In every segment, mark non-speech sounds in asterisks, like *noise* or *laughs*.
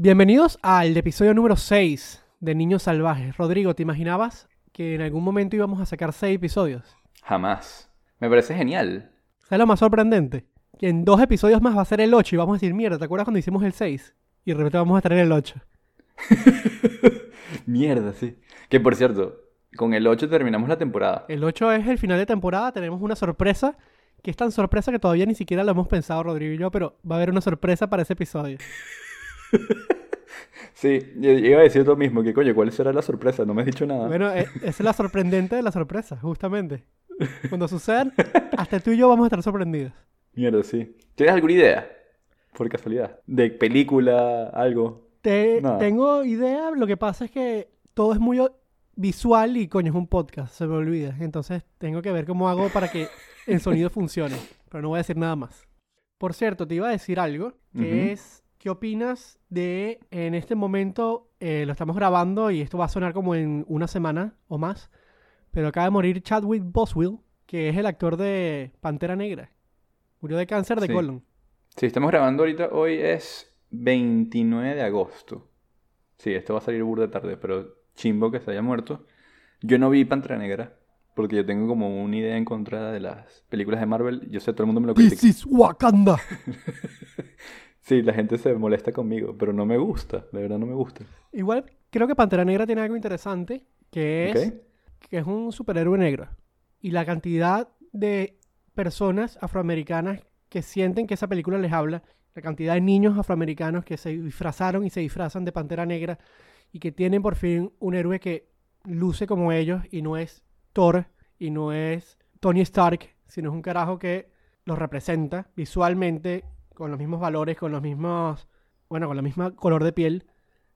Bienvenidos al episodio número 6 de Niños Salvajes. Rodrigo, ¿te imaginabas que en algún momento íbamos a sacar 6 episodios? Jamás. Me parece genial. ¿Sabes lo más sorprendente? Que en dos episodios más va a ser el 8 y vamos a decir, mierda, ¿te acuerdas cuando hicimos el 6? Y de repente vamos a en el 8. *laughs* Mierda, sí. Que por cierto, con el 8 terminamos la temporada. El 8 es el final de temporada, tenemos una sorpresa, que es tan sorpresa que todavía ni siquiera lo hemos pensado Rodrigo y yo, pero va a haber una sorpresa para ese episodio. *laughs* Sí, iba a decir lo mismo, que coño, ¿cuál será la sorpresa? No me has dicho nada. Bueno, e- esa es la sorprendente de la sorpresa, justamente. *laughs* Cuando sucedan, hasta tú y yo vamos a estar sorprendidos. Mierda, sí. ¿Tienes alguna idea? Por casualidad. De película, algo. Te- tengo idea, lo que pasa es que todo es muy visual y coño, es un podcast, se me olvida. Entonces tengo que ver cómo hago para que el sonido *laughs* funcione, pero no voy a decir nada más. Por cierto, te iba a decir algo, que Ujú. es, ¿qué opinas de, en este momento, eh, lo estamos grabando y esto va a sonar como en una semana o más, pero acaba de morir Chadwick Boswell, que es el actor de Pantera Negra. Murió de cáncer de Sí. colon. Sí, estamos grabando ahorita. Hoy es 29 de agosto. Sí, esto va a salir burda tarde, pero chimbo que se haya muerto. Yo no vi Pantera Negra, porque yo tengo como una idea encontrada de las películas de Marvel. Yo sé, todo el mundo me lo This critica. is Wakanda. *laughs* Sí, la gente se molesta conmigo, pero no me gusta, de verdad no me gusta. Igual creo que Pantera Negra tiene algo interesante, que es que es un superhéroe negro. Y la cantidad de personas afroamericanas que sienten que esa película les habla, la cantidad de niños afroamericanos que se disfrazaron y se disfrazan de Pantera Negra y que tienen por fin un héroe que luce como ellos y no es Thor y no es Tony Stark, sino es un carajo que los representa visualmente con los mismos valores, con los mismos, bueno, con la misma color de piel.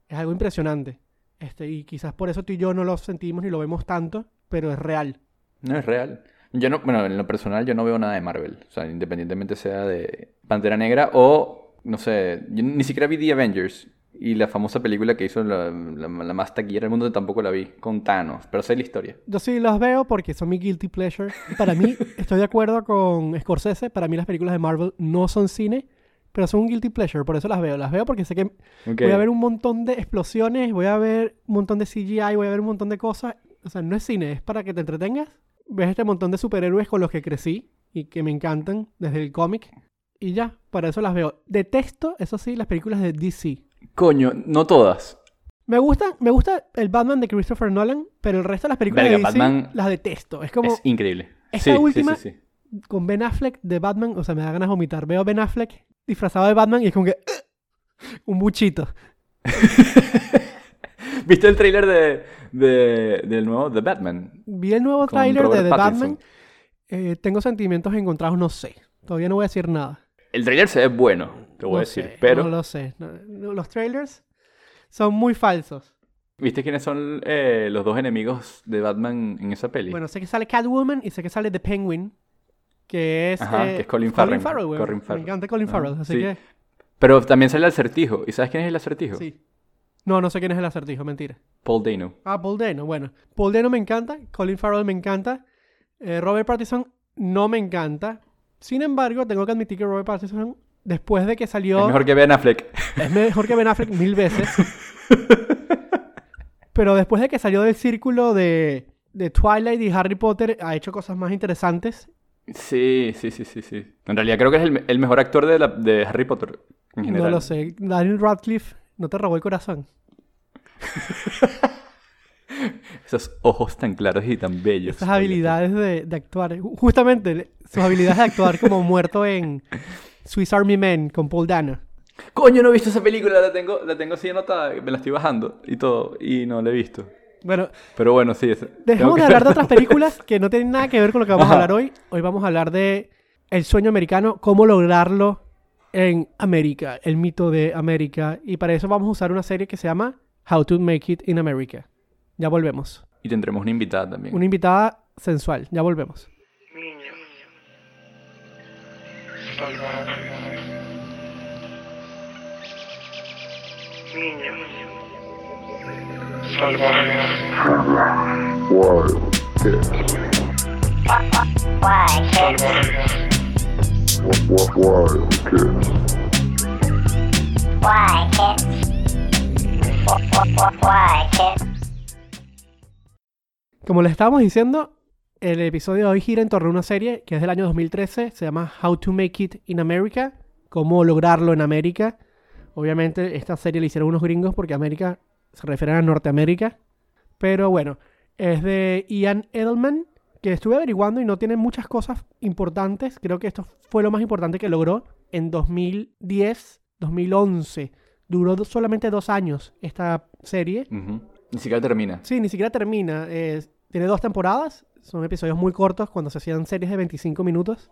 Es algo impresionante. Este, y quizás por eso tú y yo no lo sentimos ni lo vemos tanto, pero es real. No es real. Yo no, bueno, en lo personal yo no veo nada de Marvel. O sea, independientemente sea de Pantera Negra o, no sé, yo ni siquiera vi The Avengers. Y la famosa película que hizo la, la, la más taquillera del mundo tampoco la vi, con Thanos. Pero sé la historia. Yo sí los veo porque son mi guilty pleasure. Para mí, *laughs* estoy de acuerdo con Scorsese, para mí las películas de Marvel no son cine, pero son un guilty pleasure, por eso las veo. Las veo porque sé que voy a ver un montón de explosiones, voy a ver un montón de CGI, voy a ver un montón de cosas. O sea, no es cine, es para que te entretengas. Ves este montón de superhéroes con los que crecí y que me encantan desde el cómic. Y ya, para eso las veo. Detesto, eso sí, las películas de DC. Coño, no todas. Me gusta, me gusta el Batman de Christopher Nolan, pero el resto de las películas Verga, de DC Batman las detesto. Es como Es increíble. esta Sí, última- sí, sí. con Ben Affleck de Batman, o sea, me da ganas de vomitar. Veo a Ben Affleck disfrazado de Batman y es como que un buchito. *laughs* ¿Viste el tráiler de, de- del nuevo The Batman? Vi el nuevo tráiler de The. Batman. Eh, tengo sentimientos encontrados, no sé. Todavía no voy a decir nada. El tráiler se ve bueno, te voy No a decir. sé, pero, No lo sé. No, los trailers son muy falsos. ¿viste quiénes son eh, los dos enemigos de Batman en esa peli? Bueno, sé que sale Catwoman y sé que sale The Penguin. Que es. Ajá, eh, que es Colin Farrell. weón. Colin Me Farrell. encanta Colin Ajá, Farrell, así sí. que. Pero también sale el acertijo. ¿Y sabes quién es el acertijo? Sí. No, no sé quién es el acertijo, mentira. Paul Dano. Ah, Paul Dano, bueno. Paul Dano me encanta, Colin Farrell me encanta, eh, Robert Pattinson no me encanta. Sin embargo, tengo que admitir que Robert Pattinson, después de que salió, Es mejor que Ben Affleck. es mejor que Ben Affleck mil veces. *laughs* Pero después de que salió del círculo de, de Twilight y Harry Potter, ha hecho cosas más interesantes. Sí, sí, sí, sí, sí. En realidad creo que es el, el mejor actor de, la- de Harry Potter en general. No lo sé. Daniel Radcliffe no te robó el corazón. *laughs* Esos ojos tan claros y tan bellos. Esas habilidades de, de actuar. Ju- Justamente, sus habilidades de actuar como muerto en Swiss Army Men con Paul Dano. Coño, no he visto esa película, la tengo, la tengo así anotada, me la estoy bajando y todo, y no la he visto. Bueno, Pero bueno, sí. tengo dejemos de *laughs* hablar de otras *laughs* películas que no tienen nada que ver con lo que vamos a hablar hoy. Hoy vamos a hablar de el sueño americano, cómo lograrlo en América, el mito de América. Y para eso vamos a usar una serie que se llama How to Make It in America. Ya volvemos. Y tendremos una invitada también. Una invitada sensual. Ya volvemos. Niños salvajes. Niños Como les estábamos diciendo, el episodio de hoy gira en torno a una serie que es del año 2013, se llama How to Make It in America, cómo lograrlo en América. Obviamente esta serie la hicieron unos gringos porque América se refiere a Norteamérica. Pero bueno, es de Ian Edelman, que estuve averiguando y no tiene muchas cosas importantes. Creo que esto fue lo más importante que logró en 2010, 2011. Duró solamente dos años esta serie. Ni siquiera termina. Sí, ni siquiera termina. Eh, tiene dos temporadas. Son episodios muy cortos cuando se hacían series de 25 minutos.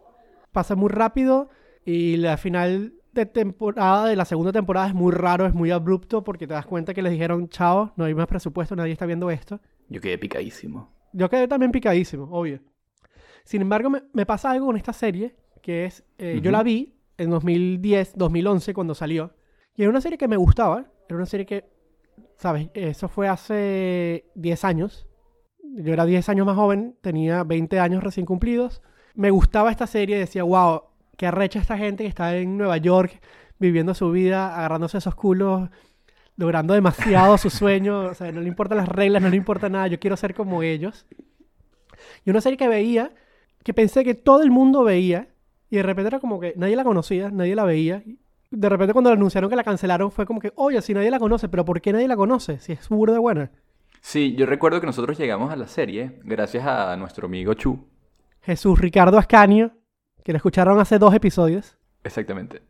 Pasa muy rápido y la final de temporada de la segunda temporada es muy raro, es muy abrupto porque te das cuenta que les dijeron, chao, no hay más presupuesto, nadie está viendo esto. Yo quedé picadísimo. Yo quedé también picadísimo, obvio. Sin embargo, me, me pasa algo con esta serie, que es, eh, yo la vi en 2010, 2011, cuando salió. Y era una serie que me gustaba, era una serie que, ¿sabes? Eso fue hace 10 años. Yo era 10 años más joven, tenía 20 años recién cumplidos. Me gustaba esta serie decía, wow, qué arrecha esta gente que está en Nueva York viviendo su vida, agarrándose esos culos, logrando demasiado su sueño. O sea, no le importan las reglas, no le importa nada. Yo quiero ser como ellos. Y una serie que veía, que pensé que todo el mundo veía, y de repente era como que nadie la conocía, nadie la veía. De repente cuando le anunciaron que la cancelaron fue como que, oye, si nadie la conoce, pero ¿por qué nadie la conoce? Si es burda buena. Sí, yo recuerdo que nosotros llegamos a la serie gracias a nuestro amigo Chu. Jesús Ricardo Ascanio, que lo escucharon hace dos episodios. Exactamente.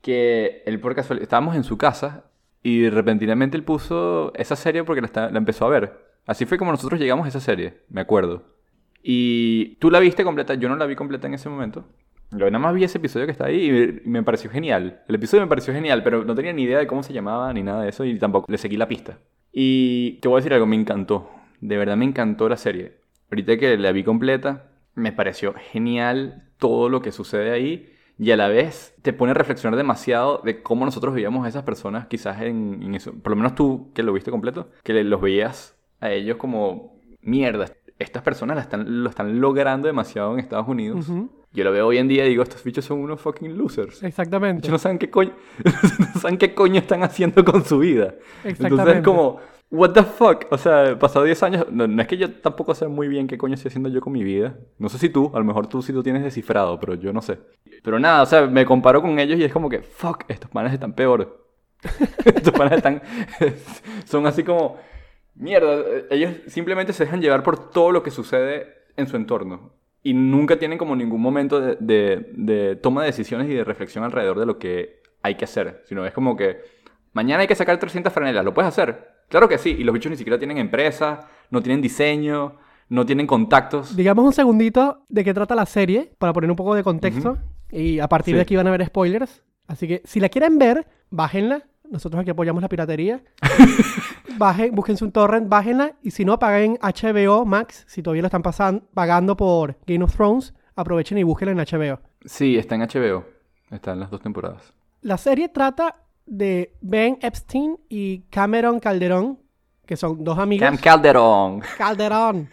Que él por casualidad, estábamos en su casa y repentinamente él puso esa serie porque la, está- empezó a ver. Así fue como nosotros llegamos a esa serie, me acuerdo. Y tú la viste completa, yo no la vi completa en ese momento. Yo nada más vi ese episodio que está ahí y me- me pareció genial. El episodio me pareció genial, pero no tenía ni idea de cómo se llamaba ni nada de eso y tampoco le seguí la pista. Y te voy a decir algo, me encantó. De verdad me encantó la serie. Ahorita que la vi completa, me pareció genial todo lo que sucede ahí y a la vez te pone a reflexionar demasiado de cómo nosotros veíamos a esas personas quizás en, en eso. Por lo menos tú que lo viste completo, que los veías a ellos como mierda. Estas personas la están, lo están logrando demasiado en Estados Unidos. Yo lo veo hoy en día y digo, estos bichos son unos fucking losers. Exactamente. Ellos no saben qué coño, *laughs* no saben qué coño están haciendo con su vida. Entonces Exactamente. es como, what the fuck. O sea, pasado 10 años, no, no es que yo tampoco sé muy bien qué coño estoy haciendo yo con mi vida. No sé si tú, a lo mejor tú sí lo tienes descifrado, pero yo no sé. Pero nada, o sea, me comparo con ellos y es como que, fuck, estos panes están peor. *laughs* estos panes están, *laughs* son así como, mierda, ellos simplemente se dejan llevar por todo lo que sucede en su entorno. Y nunca tienen como ningún momento de, de- de toma de decisiones y de reflexión alrededor de lo que hay que hacer. Sino es como que mañana hay que sacar 300 franelas. ¿Lo puedes hacer? Claro que sí. Y los bichos ni siquiera tienen empresa, no tienen diseño, no tienen contactos. Digamos un segundito de qué trata la serie, para poner un poco de contexto. Y a partir de aquí van a ver spoilers. Así que si la quieren ver, bájenla. Nosotros aquí apoyamos la piratería. *laughs* Bajen, búsquense un torrent, bájenla. Y si no, paguen HBO Max. Si todavía lo están pasan- pagando por Game of Thrones, aprovechen y búsquenla en HBO. Sí, está en HBO. Está en las dos temporadas. La serie trata de Ben Epstein y Cameron Calderón, que son dos amigos. Cam Calderón. Calderón.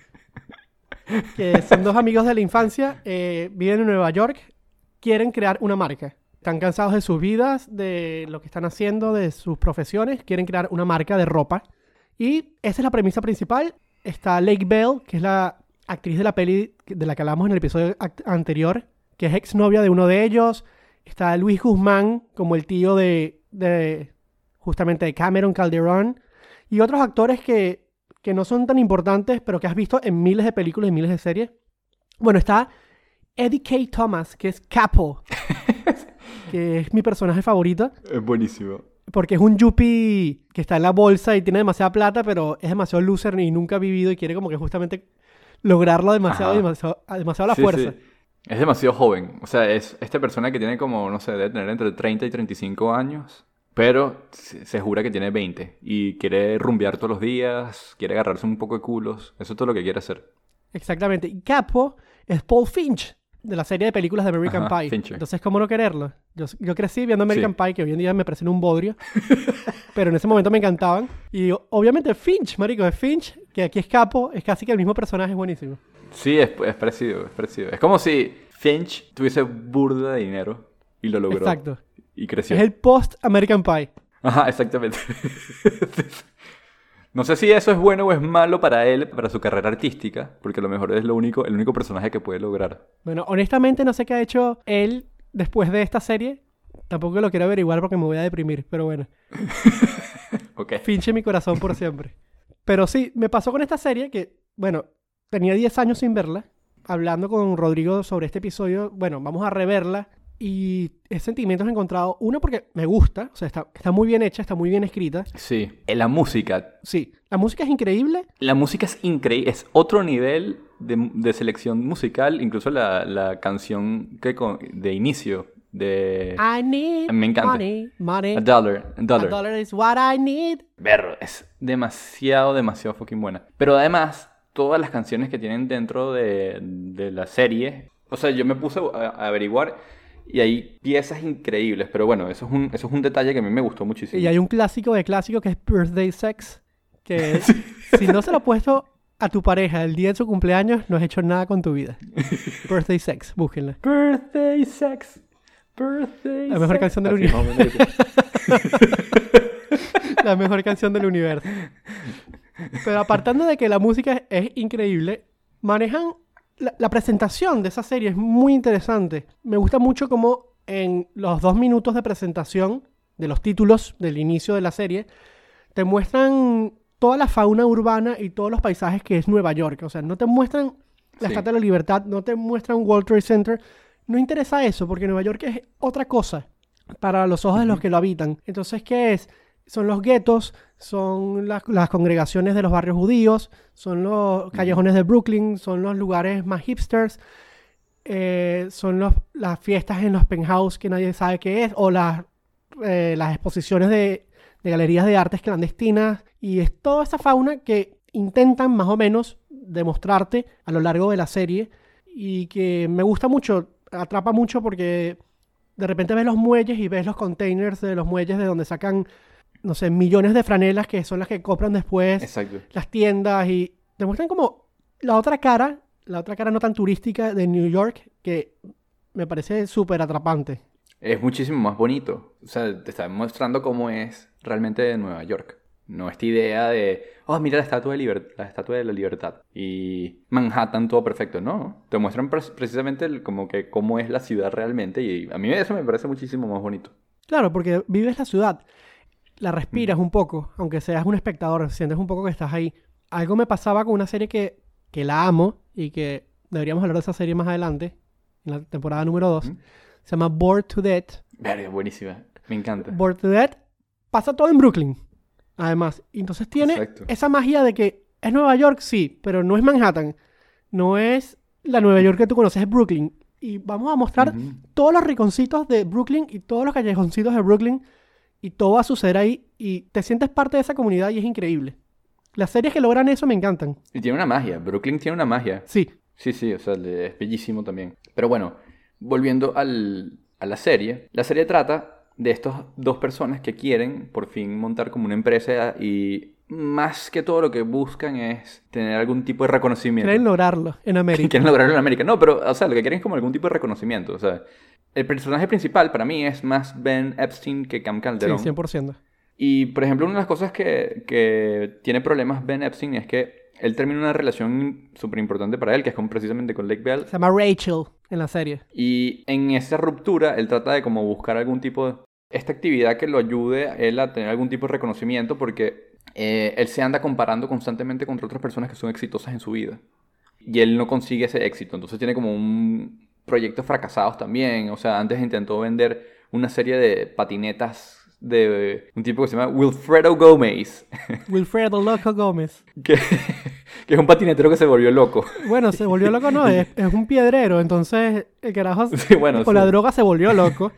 Que son dos amigos de la infancia, eh, viven en Nueva York, quieren crear una marca. Están cansados de sus vidas, de lo que están haciendo, de sus profesiones, quieren crear una marca de ropa. Y esa es la premisa principal. Está Lake Bell, que es la actriz de la peli de la que hablamos en el episodio anterior, que es exnovia de uno de ellos. Está Luis Guzmán, como el tío de, de justamente de Cameron Calderón. Y otros actores que, que no son tan importantes, pero que has visto en miles de películas y miles de series. Bueno, está Eddie K. Thomas, que es Capo, *laughs* que es mi personaje favorito, Es buenísimo. porque es un yuppie que está en la bolsa y tiene demasiada plata, pero es demasiado loser y nunca ha vivido y quiere como que justamente lograrlo demasiado, demasiado, a demasiado a la Sí, fuerza. sí. Es demasiado joven. O sea, es esta persona que tiene como, no sé, debe tener entre 30 y 35 años. Pero se jura que tiene 20. Y quiere rumbear todos los días. Quiere agarrarse un poco de culos. Eso es todo lo que quiere hacer. Exactamente. Y Capo es Paul Finch, de la serie de películas de American Ajá, Pie. Fincher. Entonces, ¿cómo no quererlo? Yo, yo crecí viendo American Sí. Pie, que hoy en día me parecen un bodrio. *laughs* pero en ese momento me encantaban. Y obviamente Finch, marico, es Finch, que aquí es Capo, es casi que el mismo personaje, es buenísimo. Sí, es, es parecido, es parecido. Es como si Finch tuviese burda de dinero y lo logró. Exacto. Y creció. Es el post American Pie. Ajá, exactamente. *laughs* No sé si eso es bueno o es malo para él, para su carrera artística, porque a lo mejor es lo único, el único personaje que puede lograr. Bueno, honestamente no sé qué ha hecho él después de esta serie. Tampoco lo quiero averiguar porque me voy a deprimir, pero bueno. *laughs* Ok. Finche mi corazón por siempre. Pero sí, me pasó con esta serie que, bueno, tenía 10 años sin verla. Hablando con Rodrigo sobre este episodio, bueno, vamos a reverla. Y es sentimientos encontrados. Uno, porque me gusta, o sea, está, está muy bien hecha, está muy bien escrita. Sí. Eh, La música. Sí, la música es increíble. La música es increíble, es otro nivel de, de selección musical, incluso la, la canción que con- de inicio de I need Me encanta. money, money. A Dollar. A A dollar. dollar is what I need. Berro, es demasiado, demasiado fucking buena. Pero además, todas las canciones que tienen dentro de, de la serie, o sea, yo me puse a, a averiguar y hay piezas increíbles, pero bueno, eso es, un, eso es un detalle que a mí me gustó muchísimo. Y hay un clásico de clásico que es Birthday Sex. Que *laughs* si no se lo has puesto a tu pareja el día de su cumpleaños, no has hecho nada con tu vida. *laughs* Birthday Sex, búsquenla. Birthday sex. Birthday La mejor canción del universo. *laughs* La mejor canción del universo. Pero apartando de que la música es increíble, manejan la, la presentación de esa serie es muy interesante. Me gusta mucho como en los dos minutos de presentación de los títulos del inicio de la serie, te muestran toda la fauna urbana y todos los paisajes que es Nueva York. O sea, no te muestran la Sí. Estatua de la Libertad, no te muestran World Trade Center. No interesa eso, porque Nueva York es otra cosa para los ojos de los que lo habitan. Entonces, ¿qué es? Son los guetos, son las, las congregaciones de los barrios judíos, son los callejones de Brooklyn, son los lugares más hipsters, eh, son los, las fiestas en los penthouse que nadie sabe qué es, o las, eh, las exposiciones de, de galerías de artes clandestinas, y es toda esa fauna que intentan más o menos demostrarte a lo largo de la serie, y que me gusta mucho, atrapa mucho porque de repente ves los muelles y ves los containers de los muelles de donde sacan, no sé, millones de franelas que son las que compran después Exacto. las tiendas y te muestran como la otra cara, la otra cara no tan turística de New York que me parece súper atrapante. Es muchísimo más bonito. O sea, te está mostrando cómo es realmente Nueva York. No esta idea de, oh, mira la estatua de, liber- la, estatua de la libertad. Y Manhattan todo perfecto. No, te muestran pre- precisamente el- como que cómo es la ciudad realmente. Y a mí eso me parece muchísimo más bonito. Claro, porque vives la ciudad, la respiras un poco, aunque seas un espectador, sientes un poco que estás ahí. Algo me pasaba con una serie que, que la amo y que deberíamos hablar de esa serie más adelante, en la temporada número 2. Ujú. Se llama Bored to Death. Verga, buenísima. Me encanta. Bored to Death pasa todo en Brooklyn, además. Entonces tiene esa magia de que es Nueva York, sí, pero no es Manhattan. No es la Nueva York que tú conoces, es Brooklyn. Y vamos a mostrar todos los rinconcitos de Brooklyn y todos los callejoncitos de Brooklyn. Y todo va a suceder ahí. Y te sientes parte de esa comunidad y es increíble. Las series que logran eso me encantan. Y tiene una magia. Brooklyn tiene una magia. Sí, Sí, sí, o sea, es bellísimo también. Pero bueno, volviendo al- a la serie, la serie trata de estas dos personas que quieren por fin montar como una empresa y más que todo lo que buscan es tener algún tipo de reconocimiento. quieren lograrlo en *laughs* América. Quieren lograrlo en América. No, pero, o sea, lo que quieren es como algún tipo de reconocimiento. O sea, el personaje principal para mí es más Ben Epstein que Cam Sí, Calderón. 100%. Y, por ejemplo, una de las cosas que, que tiene problemas Ben Epstein es que él termina una relación súper importante para él, que es con, precisamente con Lake Bell. Se llama Rachel en la serie. Y en esa ruptura, él trata de como buscar algún tipo de... Esta actividad que lo ayude a él a tener algún tipo de reconocimiento porque eh, él se anda comparando constantemente contra otras personas que son exitosas en su vida. Y él no consigue ese éxito. Entonces tiene como un proyectos fracasados también. O sea, antes intentó vender una serie de patinetas de un tipo que se llama Wilfredo Gómez. *laughs* Wilfredo Loco Gómez. que, que es un patinetero que se volvió loco. Bueno, se volvió loco, no, *laughs* es, es un piedrero. Entonces, el carajo Sí, bueno, con sí. la droga se volvió loco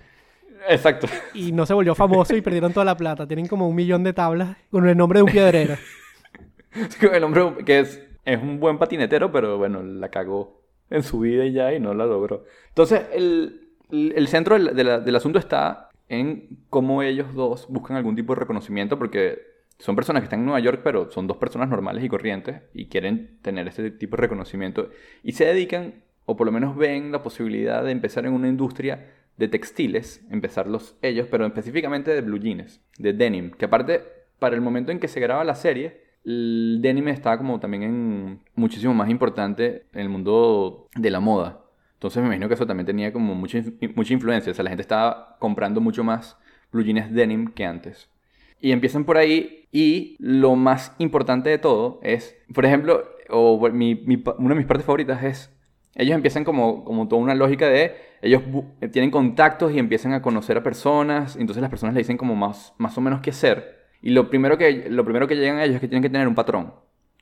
Exacto. y no se volvió famoso y perdieron toda la plata. Tienen como un millón de tablas con el nombre de un piedrero. *laughs* El hombre que es, es un buen patinetero, pero bueno, la cagó en su vida y ya y no la logró. Entonces, el, el- centro del, de la- del asunto está en cómo ellos dos buscan algún tipo de reconocimiento, porque son personas que están en Nueva York, pero son dos personas normales y corrientes y quieren tener ese tipo de reconocimiento. Y se dedican, o por lo menos ven la posibilidad de empezar en una industria de textiles, empezarlos ellos, pero específicamente de blue jeans, de denim, que aparte, para el momento en que se graba la serie, el denim estaba como también en muchísimo más importante en el mundo de la moda. Entonces me imagino que eso también tenía como mucha, mucha influencia. O sea, la gente estaba comprando mucho más blue jeans denim que antes. Y empiezan por ahí y lo más importante de todo es, por ejemplo, o mi, una de mis partes favoritas es, ellos empiezan como, como toda una lógica de, ellos eh, tienen contactos y empiezan a conocer a personas, y entonces las personas le dicen como más, más o menos qué hacer. Y lo primero, que, lo primero que llegan a ellos es que tienen que tener un patrón.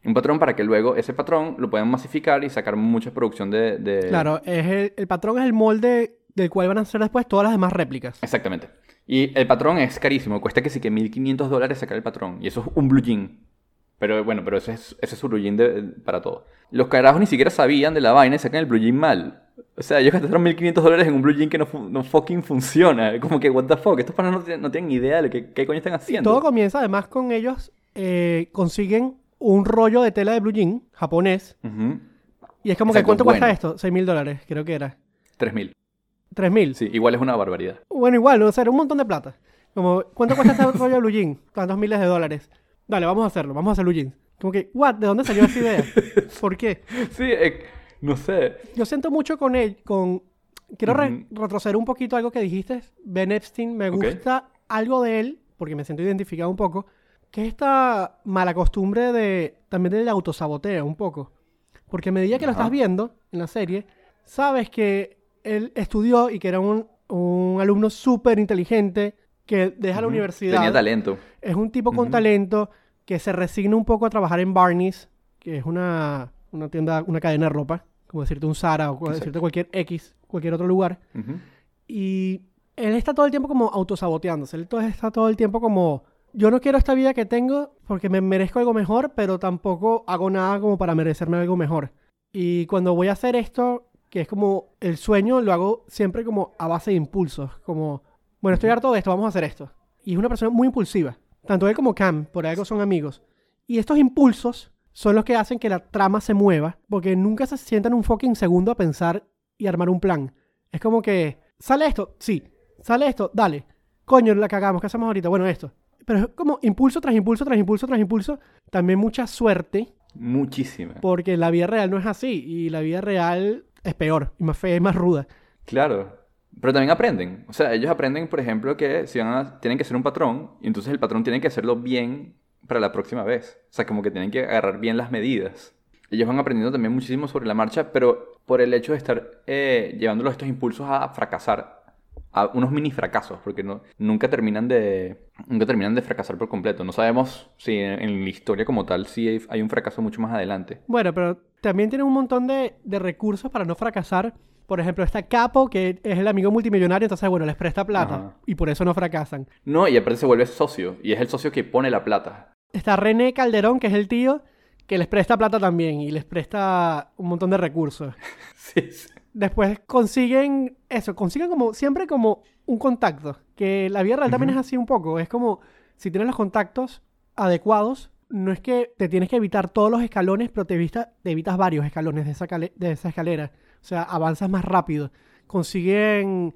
Un patrón para que luego ese patrón lo puedan masificar y sacar mucha producción de... de- Claro, es el, el patrón es el molde del cual van a hacer después todas las demás réplicas. Exactamente. Y el patrón es carísimo, cuesta que sí que 1500 dólares sacar el patrón. Y eso es un blue jean. Pero bueno, pero ese es, ese es su blue jean de- para todo. Los carajos ni siquiera sabían de la vaina y sacan el blue jean mal. O sea, ellos gastaron 1500 dólares en un blue jean que no, no fucking funciona. *laughs* Como que, what the fuck, estos panas no, tienen- no tienen idea de lo que, qué coño están Y haciendo. todo comienza además con ellos eh, consiguen un rollo de tela de blue jean japonés. Y es como que, ¿cuánto cuesta esto? 6 mil dólares, creo que era. 3000. 3 mil. Sí, igual es una barbaridad. Bueno, igual, o sea, era un montón de plata. Como, ¿cuánto cuesta este *laughs* rollo de blue jean? Tantos miles de dólares. Dale, vamos a hacerlo, vamos a hacer blue. Como que, what? ¿De dónde salió esa idea? ¿Por qué? *laughs* Sí, eh, no sé. Yo siento mucho con él, con... Quiero re- retroceder un poquito algo que dijiste. Ben Epstein, me gusta algo de él, porque me siento identificado un poco, que es esta mala costumbre de... También del autosaboteo un poco. Porque a medida que lo estás viendo en la serie, sabes que él estudió y que era un, un alumno súper inteligente, que deja la universidad. Tenía talento. Es un tipo con talento que se resigna un poco a trabajar en Barney's, que es una, una tienda, una cadena de ropa, como decirte un Zara o como Exacto. decirte cualquier X, cualquier otro lugar. Y él está todo el tiempo como autosaboteándose. Él está todo el tiempo como, yo no quiero esta vida que tengo porque me merezco algo mejor, pero tampoco hago nada como para merecerme algo mejor. Y cuando voy a hacer esto, que es como el sueño, lo hago siempre como a base de impulsos. Como, bueno, estoy harto de esto, vamos a hacer esto. Y es una persona muy impulsiva. Tanto él como Cam, por algo son amigos. Y estos impulsos son los que hacen que la trama se mueva, porque nunca se sientan un fucking segundo a pensar y armar un plan. Es como que, ¿sale esto? Sí. ¿Sale esto? Dale. Coño, la cagamos. ¿Qué hacemos ahorita? Bueno, esto. Pero es como impulso tras impulso, tras impulso, tras impulso. También mucha suerte, Muchísima. porque la vida real no es así. Y la vida real es peor, y más fea y más ruda. Claro. Pero también aprenden. O sea, ellos aprenden, por ejemplo, que si van a- tienen que hacer un patrón, y entonces el patrón tiene que hacerlo bien para la próxima vez. O sea, como que tienen que agarrar bien las medidas. Ellos van aprendiendo también muchísimo sobre la marcha, pero por el hecho de estar eh, llevándolos estos impulsos a fracasar, a unos mini fracasos, porque no, nunca, terminan de, nunca terminan de fracasar por completo. No sabemos si en, en la historia como tal si hay, hay un fracaso mucho más adelante. Bueno, pero también tienen un montón de, de recursos para no fracasar. Por ejemplo, está Capo, que es el amigo multimillonario, entonces, bueno, les presta plata. Ajá. Y por eso no fracasan. No, y aparte se vuelve socio, y es el socio que pone la plata. Está René Calderón, que es el tío, que les presta plata también y les presta un montón de recursos. *laughs* Sí, sí. Después consiguen eso, consiguen como siempre como un contacto, que la vida real también es así un poco, es como si tienes los contactos adecuados, no es que te tienes que evitar todos los escalones, pero te, evita- te evitas varios escalones de esa, de esa escalera, o sea, avanzas más rápido. Consiguen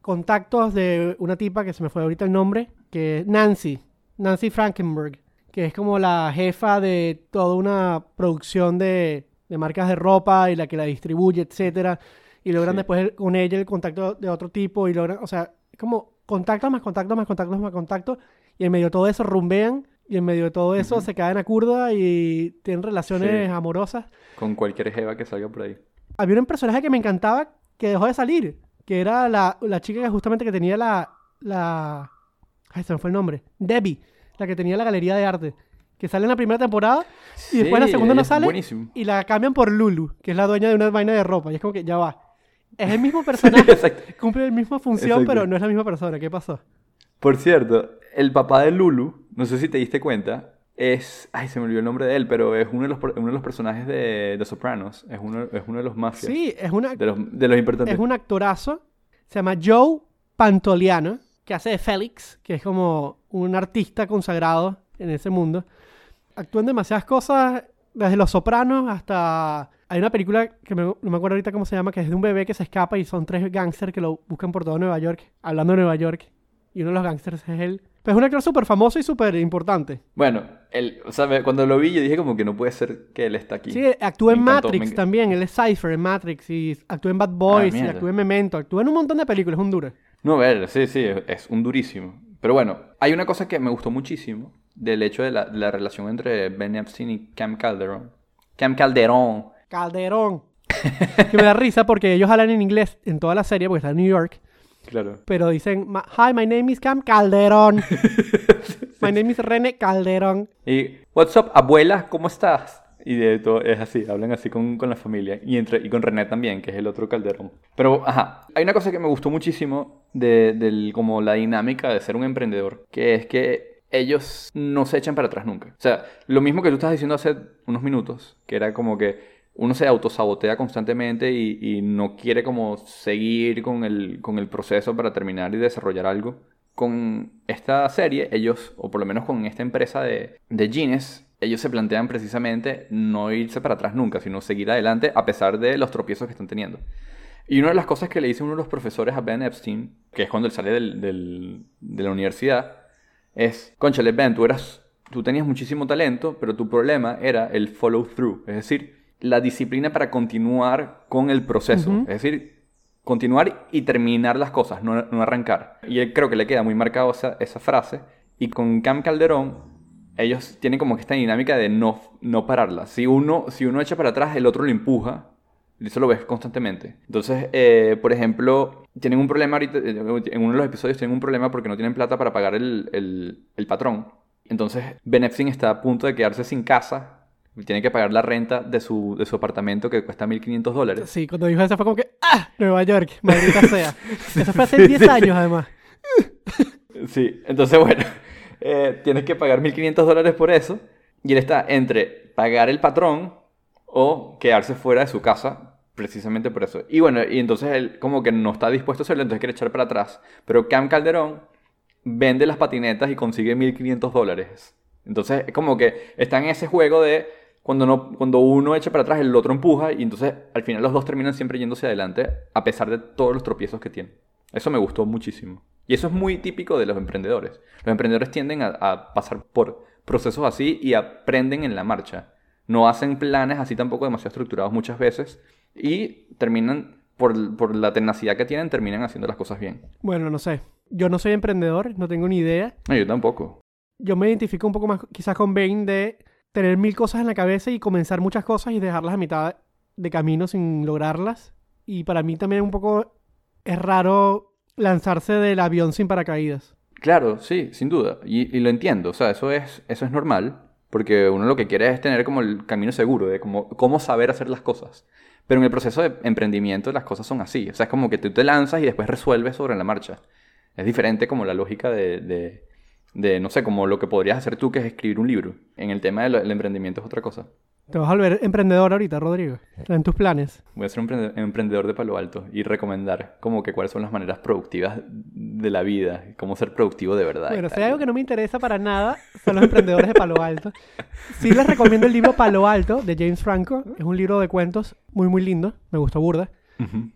contactos de una tipa que se me fue ahorita el nombre, que Nancy, Nancy Frankenberg, que es como la jefa de toda una producción de, de marcas de ropa y la que la distribuye, etcétera. Y logran Sí. después el- con ella el contacto de otro tipo y logran, o sea, como contactos más contactos más contactos más contactos y en medio de todo eso rumbean y en medio de todo eso se caen a curda y tienen relaciones Sí. amorosas. Con cualquier jeva que salga por ahí. Había un personaje que me encantaba que dejó de salir, que era la, la chica que justamente que tenía la, la... Ay, se me fue el nombre. Debbie, la que tenía la galería de arte. Que sale en la primera temporada y después en la Sí, segunda no sale Buenísimo. y la cambian por Lulu, que es la dueña de una vaina de ropa. Y es como que ya va. Es el mismo *laughs* Sí, personaje, exacto. cumple la misma función, pero no es la misma persona. ¿Qué pasó? Por cierto, el papá de Lulu, no sé si te diste cuenta, es. Ay, se me olvidó el nombre de él, pero es uno de los, uno de los personajes de, de Sopranos. Es uno, es uno de los mafias. Sí, es una, De los, de los importantes. es un actorazo. Se llama Joe Pantoliano, que hace de Félix, que es como un artista consagrado en ese mundo. Actúa en demasiadas cosas, desde Los Sopranos hasta... Hay una película que me- no me acuerdo ahorita cómo se llama, que es de un bebé que se escapa y son tres gángsters que lo buscan por todo Nueva York, hablando de Nueva York. y uno de los gangsters es él. Pues es un actor súper famoso y súper importante. Bueno, él, o sea, me- cuando lo vi yo dije como que no puede ser que él está aquí. Sí, actúa en encantó, Matrix me- también. Él es Cypher en Matrix y actúa en Bad Boys y mierda. actúa en Memento. Actúa en un montón de películas, es un duro. No, ver, sí, sí, es un durísimo. Pero bueno, hay una cosa que me gustó muchísimo del hecho de la, de la relación entre Ben Epstein y Cam Calderon. Cam Calderón. Calderón. que me da risa porque ellos hablan en inglés en toda la serie porque está en New York. Claro. Pero dicen, "Ma- Hi, my name is Cam Calderón. *laughs* my name is René Calderón. Y, what's up, abuela, ¿cómo estás? Y de todo, es así, hablan así con, con la familia. Y, entre, y con René también, que es el otro Calderón. Pero, ajá, hay una cosa que me gustó muchísimo de, del, como la dinámica de ser un emprendedor, que es que ellos no se echan para atrás nunca. O sea, lo mismo que tú estás diciendo hace unos minutos, que era como que uno se autosabotea constantemente y, no quiere como seguir con el, con el proceso para terminar y desarrollar algo. Con esta serie, ellos, o por lo menos con esta empresa de, de jeans, ellos se plantean precisamente no irse para atrás nunca, sino seguir adelante a pesar de los tropiezos que están teniendo. Y una de las cosas que le dice uno de los profesores a Ben Epstein, que es cuando él sale del- del- de la universidad, es, conchale, Ben, tú, eras, tú tenías muchísimo talento, pero tu problema era el follow through, es decir, la disciplina para continuar con el proceso, es decir, continuar y terminar las cosas, no, no arrancar. Y él creo que le queda muy marcado esa, esa frase. Y con Cam Calderón, ellos tienen como que esta dinámica de no, no pararla. Si uno, si uno echa para atrás, el otro lo empuja. Y eso lo ves constantemente. Entonces, eh, por ejemplo, tienen un problema ahorita, eh, en uno de los episodios tienen un problema porque no tienen plata para pagar el, el- el patrón. Entonces, Ben Epstein está a punto de quedarse sin casa. Tiene que pagar la renta de su, de su apartamento que cuesta 1.500 dólares. Sí, cuando dijo eso fue como que, ¡ah! Nueva York, maldita *laughs* sea. Eso fue hace sí, 10 sí, años, además. Sí, entonces bueno, eh, tienes que pagar 1.500 dólares por eso. Y él está entre pagar el patrón o quedarse fuera de su casa precisamente por eso. Y bueno, y entonces él como que no está dispuesto a hacerlo, entonces quiere echar para atrás. Pero Cam Calderón vende las patinetas y consigue 1.500 dólares. Entonces es como que está en ese juego de cuando, no, cuando uno echa para atrás, el otro empuja y entonces al final los dos terminan siempre yéndose adelante a pesar de todos los tropiezos que tienen. Eso me gustó muchísimo. Y eso es muy típico de los emprendedores. Los emprendedores tienden a, a pasar por procesos así y aprenden en la marcha. No hacen planes así tampoco demasiado estructurados muchas veces y terminan, por, por la tenacidad que tienen, terminan haciendo las cosas bien. Bueno, no sé. Yo no soy emprendedor, no tengo ni idea. No, yo tampoco. Yo me identifico un poco más quizás con Bane de tener mil cosas en la cabeza y comenzar muchas cosas y dejarlas a mitad de camino sin lograrlas. Y para mí también un poco es raro lanzarse del avión sin paracaídas. Claro, sí, sin duda. Y, lo entiendo. O sea, eso es, eso es normal. Porque uno lo que quiere es tener como el camino seguro de cómo, cómo saber hacer las cosas. Pero en el proceso de emprendimiento las cosas son así. O sea, es como que tú te lanzas y después resuelves sobre la marcha. Es diferente como la lógica de, de, de, no sé, como lo que podrías hacer tú, que es escribir un libro. En el tema del del emprendimiento es otra cosa. Te vas a volver emprendedor ahorita, Rodrigo. En tus planes. Voy a ser un emprendedor de palo alto y recomendar como que cuáles son las maneras productivas de la vida, cómo ser productivo de verdad. Bueno, si algo que no me interesa para nada, son los emprendedores de Palo Alto. Sí les recomiendo el libro Palo Alto de James Franco. Es un libro de cuentos muy, muy lindo. Me gustó burda.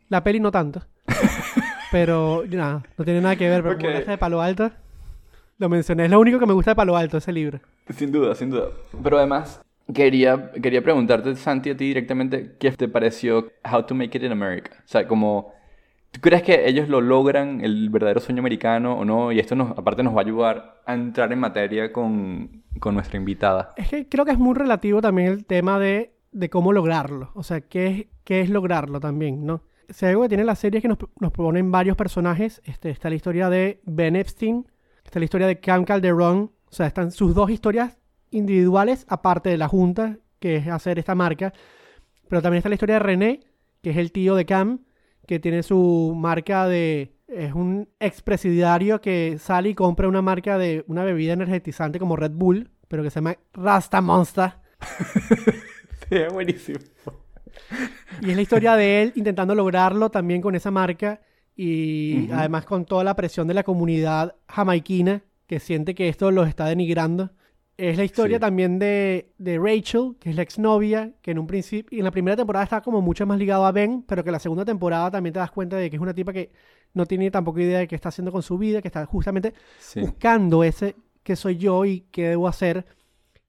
La peli no tanto. Pero nada, no tiene nada que ver. Pero como Ok. hablaste de Palo Alto, lo mencioné. Es lo único que me gusta de Palo Alto, ese libro. Sin duda, sin duda. Pero además, quería, quería preguntarte, Santi, a ti directamente, ¿qué te pareció How to Make It in America? O sea, como, ¿tú crees que ellos lo logran, el verdadero sueño americano o no? Y esto nos, aparte nos va a ayudar a entrar en materia con, con nuestra invitada. Es que creo que es muy relativo también el tema de, de cómo lograrlo. O sea, qué es, qué es lograrlo también, ¿no? Si hay algo que tiene la serie es que nos, nos ponen varios personajes. Este, está la historia de Ben Epstein, está la historia de Cam Calderón. O sea, están sus dos historias individuales, aparte de la junta, que es hacer esta marca. Pero también está la historia de René, que es el tío de Cam, que tiene su marca de... Es un expresidiario que sale y compra una marca de una bebida energetizante como Red Bull, pero que se llama Rasta Monster. *laughs* Sí, es buenísimo. Y es la historia de él intentando lograrlo también con esa marca y además con toda la presión de la comunidad jamaiquina que siente que esto los está denigrando. Es la historia Sí. también de, de Rachel, que es la exnovia, que en un principio, en la primera temporada está como mucho más ligado a Ben, pero que en la segunda temporada también te das cuenta de que es una tipa que no tiene tampoco idea de qué está haciendo con su vida, que está justamente Sí. buscando ese que soy yo y qué debo hacer.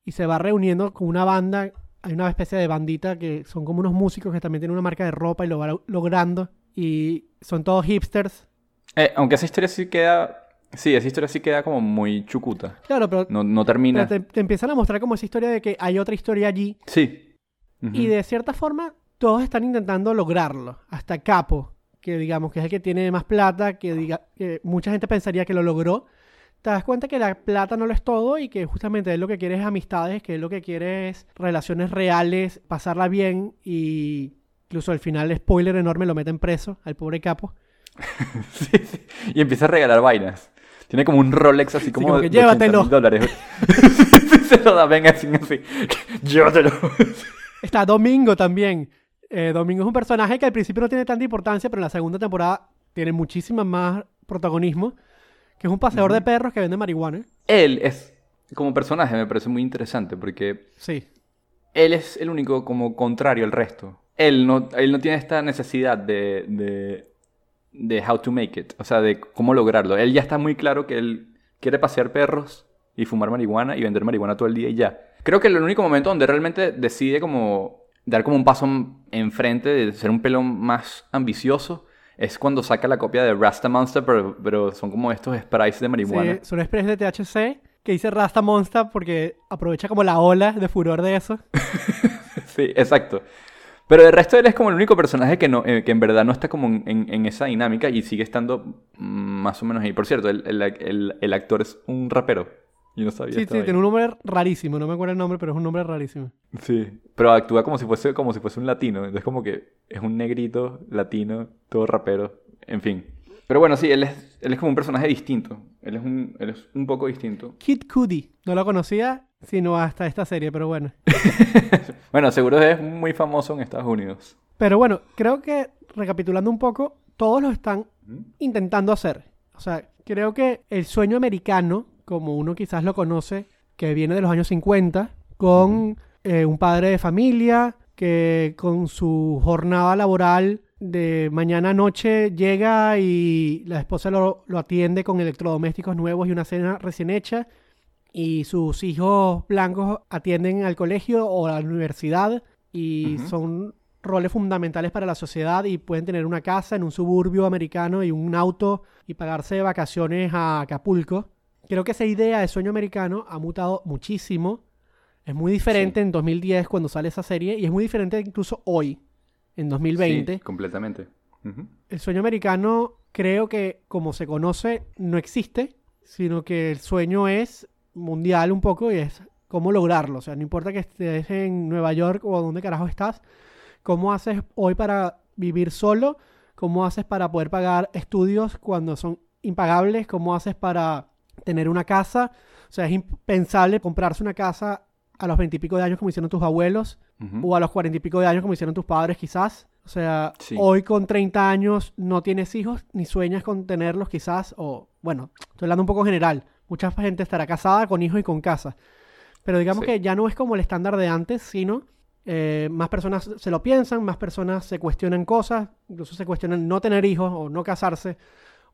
Y se va reuniendo con una banda, hay una especie de bandita que son como unos músicos que también tienen una marca de ropa y lo va logrando. Y son todos hipsters. Eh, aunque esa historia sí queda. Sí, esa historia sí queda como muy chucuta. Claro, pero, No, no termina. pero te, te empiezan a mostrar como esa historia de que hay otra historia allí. Sí. Y de cierta forma, todos están intentando lograrlo. Hasta Capo, que digamos que es el que tiene más plata, que, diga, que mucha gente pensaría que lo logró. Te das cuenta que la plata no lo es todo y que justamente él lo que quiere es amistades, que él lo que quiere es relaciones reales, pasarla bien y incluso al final, spoiler enorme, lo meten preso al pobre Capo. *laughs* Sí, sí. Y empieza a regalar vainas. Tiene como un Rolex así como, como que de 80 llévatelo. mil dólares. *laughs* Se lo da, venga, así, así. *laughs* Llévatelo. Está Domingo también. Eh, Domingo es un personaje que al principio no tiene tanta importancia, pero en la segunda temporada tiene muchísima más protagonismo. Que es un paseador de perros que vende marihuana. Él es, como personaje, me parece muy interesante porque Sí. él es el único como contrario al resto. Él no, él no tiene esta necesidad de, de, de how to make it, o sea, de cómo lograrlo. Él ya está muy claro que él quiere pasear perros y fumar marihuana y vender marihuana todo el día y ya. Creo que el único momento donde realmente decide como dar como un paso enfrente de ser un pelón más ambicioso es cuando saca la copia de Rasta Monster, pero, pero son como estos sprites de marihuana. Sí, son sprays de THC que dice Rasta Monster porque aprovecha como la ola de furor de eso. *laughs* Sí, exacto. Pero el resto él es como el único personaje que, no, eh, que en verdad no está como en, en- esa dinámica y sigue estando más o menos ahí. Por cierto, el, el- el- el actor es un rapero. Yo no sabía Sí, sí, tiene un nombre rarísimo, no me acuerdo el nombre, pero es un nombre rarísimo. Sí, pero actúa como si fuese, como si fuese un latino. Entonces como que es un negrito, latino, todo rapero. En fin. Pero bueno, sí, él es, él es como un personaje distinto. Él es un, él es un poco distinto. Kid Cudi, no lo conocía sino hasta esta serie, pero bueno. *laughs* Bueno, seguro es muy famoso en Estados Unidos. Pero bueno, creo que recapitulando un poco, todos lo están intentando hacer. O sea, creo que el sueño americano, como uno quizás lo conoce, que viene de los años 50, con eh, un padre de familia que con su jornada laboral de mañana a noche llega y la esposa lo, lo atiende con electrodomésticos nuevos y una cena recién hecha y sus hijos blancos atienden al colegio o a la universidad y son roles fundamentales para la sociedad y pueden tener una casa en un suburbio americano y un auto y pagarse vacaciones a Acapulco. Creo que esa idea de sueño americano ha mutado muchísimo. Es muy diferente en 2010 cuando sale esa serie y es muy diferente incluso hoy, en 2020 Sí, completamente. El sueño americano creo que como se conoce no existe, sino que el sueño es mundial un poco y es cómo lograrlo. O sea, no importa que estés en Nueva York o donde carajo estás, cómo haces hoy para vivir solo, cómo haces para poder pagar estudios cuando son impagables, cómo haces para tener una casa. O sea, es impensable comprarse una casa a los veintipico de años como hicieron tus abuelos O a los cuarenta y pico de años como hicieron tus padres quizás. O sea, Sí. hoy con 30 años no tienes hijos ni sueñas con tenerlos quizás, o bueno, estoy hablando un poco general. Mucha gente estará casada con hijos y con casa. Pero digamos Sí. que ya no es como el estándar de antes, sino eh, más personas se lo piensan, más personas se cuestionan cosas, incluso se cuestionan no tener hijos o no casarse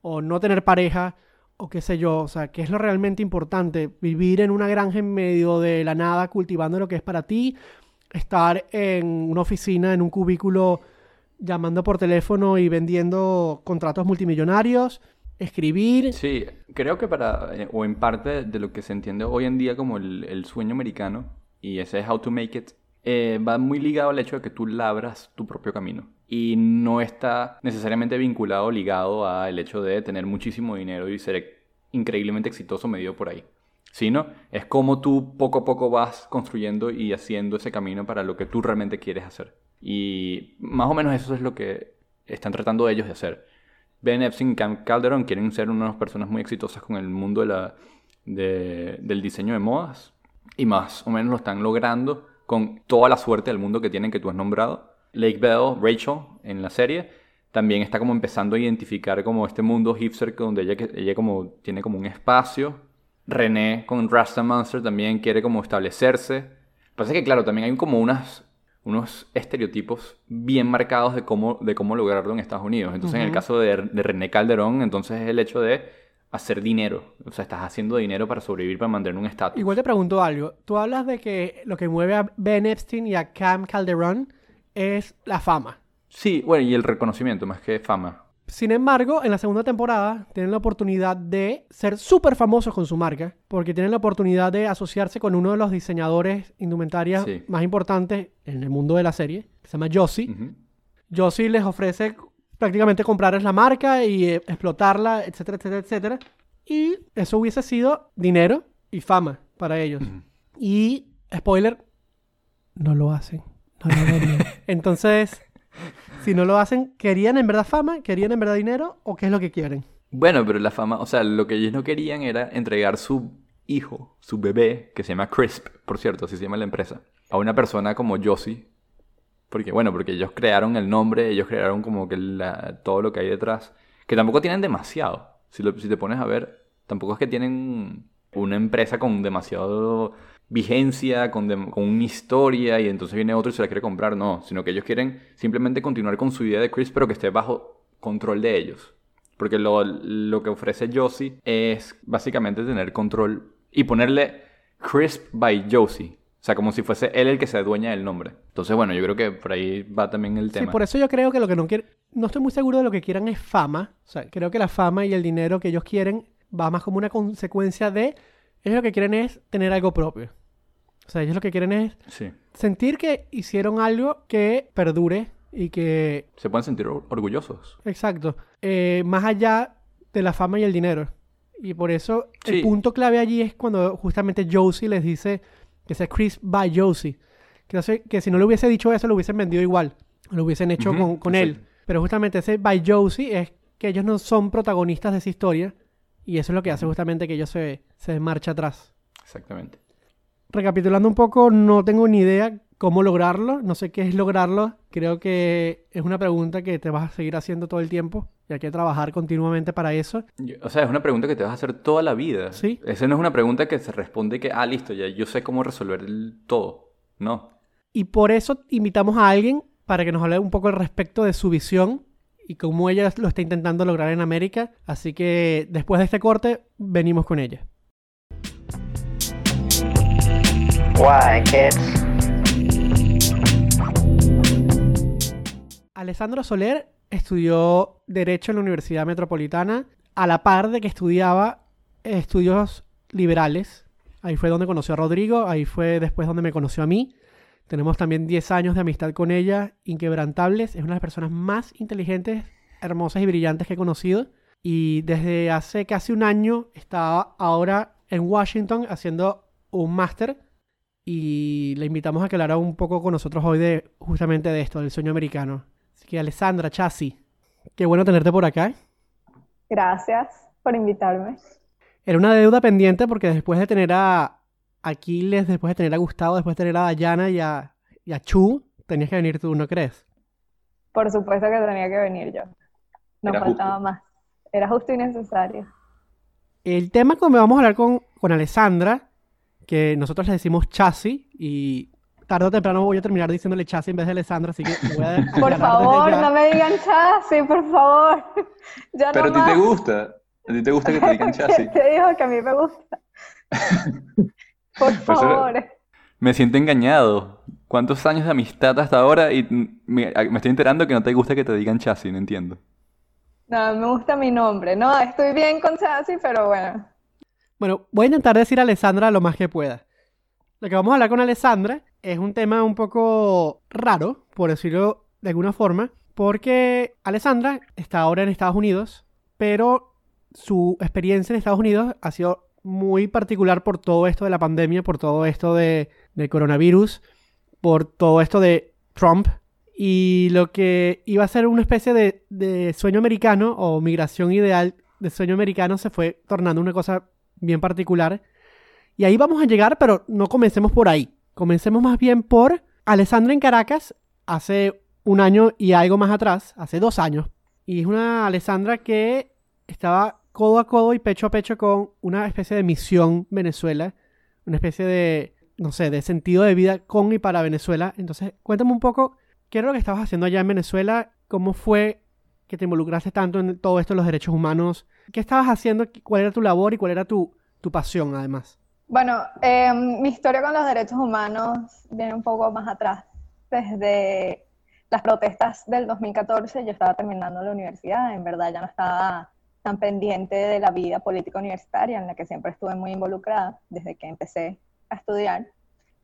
o no tener pareja o qué sé yo, o sea, qué es lo realmente importante, vivir en una granja en medio de la nada cultivando lo que es para ti, estar en una oficina, en un cubículo llamando por teléfono y vendiendo contratos multimillonarios, escribir, Sí, creo que para, eh, o en parte de lo que se entiende hoy en día como el, sueño americano, y ese es how to make it, eh, va muy ligado al hecho de que tú labras tu propio camino. Y no está necesariamente vinculado ligado al hecho de tener muchísimo dinero y ser increíblemente exitoso medido por ahí. Sino es como tú poco a poco vas construyendo y haciendo ese camino para lo que tú realmente quieres hacer. Y más o menos eso es lo que están tratando ellos de hacer. Ben Epstein y Cam Calderon quieren ser unas personas muy exitosas con el mundo de la, de- del diseño de modas. Y más o menos lo están logrando con toda la suerte del mundo que tienen que tú has nombrado. Lake Bell, Rachel, en la serie, también está como empezando a identificar como este mundo hipster donde ella, ella como tiene como un espacio René con Rasta Monster también quiere como establecerse. Pasa que, claro, también hay como unas, unos estereotipos bien marcados de cómo, de cómo lograrlo en Estados Unidos. Entonces, en el caso de, de René Calderón, entonces es el hecho de hacer dinero. O sea, estás haciendo dinero para sobrevivir, para mantener un estatus. Igual te pregunto algo. Tú hablas de que lo que mueve a Ben Epstein y a Cam Calderón es la fama. Sí, bueno, y el reconocimiento más que fama. Sin embargo, en la segunda temporada tienen la oportunidad de ser súper famosos con su marca, porque tienen la oportunidad de asociarse con uno de los diseñadores indumentarias Sí. más importantes en el mundo de la serie, que se llama Josie. Josie les ofrece prácticamente comprarles la marca y eh, explotarla, etcétera, etcétera, etcétera. Y eso hubiese sido dinero y fama para ellos. Y, spoiler, no lo hacen. No lo. *laughs* Entonces, *laughs* si no lo hacen, ¿querían en verdad fama? ¿Querían en verdad dinero? ¿O qué es lo que quieren? Bueno, pero la fama, o sea, lo que ellos no querían era entregar su hijo, su bebé, que se llama Crisp, por cierto, así se llama la empresa, a una persona como Josie. Porque, bueno, porque ellos crearon el nombre, ellos crearon como que todo lo que hay detrás, que tampoco tienen demasiado. Si, lo- si te pones a ver, tampoco es que tienen una empresa con demasiado vigencia, con, dem- con una historia, y entonces viene otro y se la quiere comprar, no, sino que ellos quieren simplemente continuar con su idea de Crisp, pero que esté bajo control de ellos. Porque lo, lo que ofrece Josie es básicamente tener control y ponerle Crisp by Josie. O sea, como si fuese él el que se adueña del nombre. Entonces, bueno, yo creo que por ahí va también el Sí, tema. por eso yo creo que lo que no quieren... No estoy muy seguro de lo que quieran es fama. O sea, creo que la fama y el dinero que ellos quieren va más como una consecuencia de... Ellos lo que quieren es tener algo propio. O sea, ellos lo que quieren es Sí. sentir que hicieron algo que perdure y que Se pueden sentir or- orgullosos. Exacto. Eh, más allá de la fama y el dinero. Y por eso el Sí. punto clave allí es cuando justamente Josie les dice que sea Chris by Josie. Que, que si no le hubiese dicho eso, lo hubiesen vendido igual. Lo hubiesen hecho Ujú, con, con él. Pero justamente ese by Josie es que ellos no son protagonistas de esa historia. Y eso es lo que hace justamente que ellos se, se marcha atrás. Exactamente. Recapitulando un poco, no tengo ni idea cómo lograrlo. No sé qué es lograrlo. Creo que es una pregunta que te vas a seguir haciendo todo el tiempo. Y hay que trabajar continuamente para eso. O sea, es una pregunta que te vas a hacer toda la vida. Sí. Esa no es una pregunta que se responde que, ah, listo, ya yo sé cómo resolver el todo. No. Y por eso invitamos a alguien para que nos hable un poco al respecto de su visión y cómo ella lo está intentando lograr en América. Así que después de este corte, venimos con ella. Why, kids? Alessandro Soler estudió Derecho en la Universidad Metropolitana a la par de que estudiaba estudios liberales. Ahí fue donde conoció a Rodrigo, ahí fue después donde me conoció a mí. Tenemos también 10 años de amistad con ella, inquebrantables. Es una de las personas más inteligentes, hermosas y brillantes que he conocido. Y desde hace casi un año está ahora en Washington haciendo un máster. Y le invitamos a que hablara un poco con nosotros hoy de justamente de esto, del sueño americano. Así que Alessandra, Chassi, qué bueno tenerte por acá. Gracias por invitarme. Era una deuda pendiente porque después de tener a Aquiles, después de tener a Gustavo, después de tener a Dayana y a, y a Chu, tenías que venir tú, ¿no crees? Por supuesto que tenía que venir yo. No faltaba justo. más. Era justo y necesario. El tema que vamos a hablar con, con Alessandra, que nosotros le decimos Chassi, y tarde o temprano voy a terminar diciéndole Chassi en vez de Alessandra, así que voy a *laughs* Por favor, no me digan chasis, por favor. *laughs* Ya Pero a ti te gusta. A ti te gusta que te digan *laughs* chasis. Te dijo que a mí me gusta. Por Pues favor. Me siento engañado. ¿Cuántos años de amistad hasta ahora? Y me, me estoy enterando que no te gusta que te digan chasis, no entiendo. No, me gusta mi nombre. No, estoy bien con chasis, pero bueno. Bueno, voy a intentar decir a Alessandra lo más que pueda. Lo que vamos a hablar con Alessandra es un tema un poco raro, por decirlo de alguna forma, porque Alessandra está ahora en Estados Unidos, pero su experiencia en Estados Unidos ha sido muy particular por todo esto de la pandemia, por todo esto de, coronavirus, por todo esto de Trump. Y lo que iba a ser una especie de sueño americano o migración ideal de sueño americano se fue tornando una cosa bien particular. Y ahí vamos a llegar, pero no comencemos por ahí. Comencemos más bien por Alessandra en Caracas hace un año y algo más atrás, hace dos años. Y es una Alessandra que estaba codo a codo y pecho a pecho con una especie de misión Venezuela, una especie de, no sé, de sentido de vida con y para Venezuela. Entonces, cuéntame un poco, ¿qué era lo que estabas haciendo allá en Venezuela? ¿Cómo fue que te involucraste tanto en todo esto de los derechos humanos? ¿Qué estabas haciendo? ¿Cuál era tu labor y cuál era tu, tu pasión además? Bueno, eh, mi historia con los derechos humanos viene un poco más atrás. Desde las protestas del 2014 yo estaba terminando la universidad, en verdad ya no estaba tan pendiente de la vida política universitaria en la que siempre estuve muy involucrada desde que empecé a estudiar.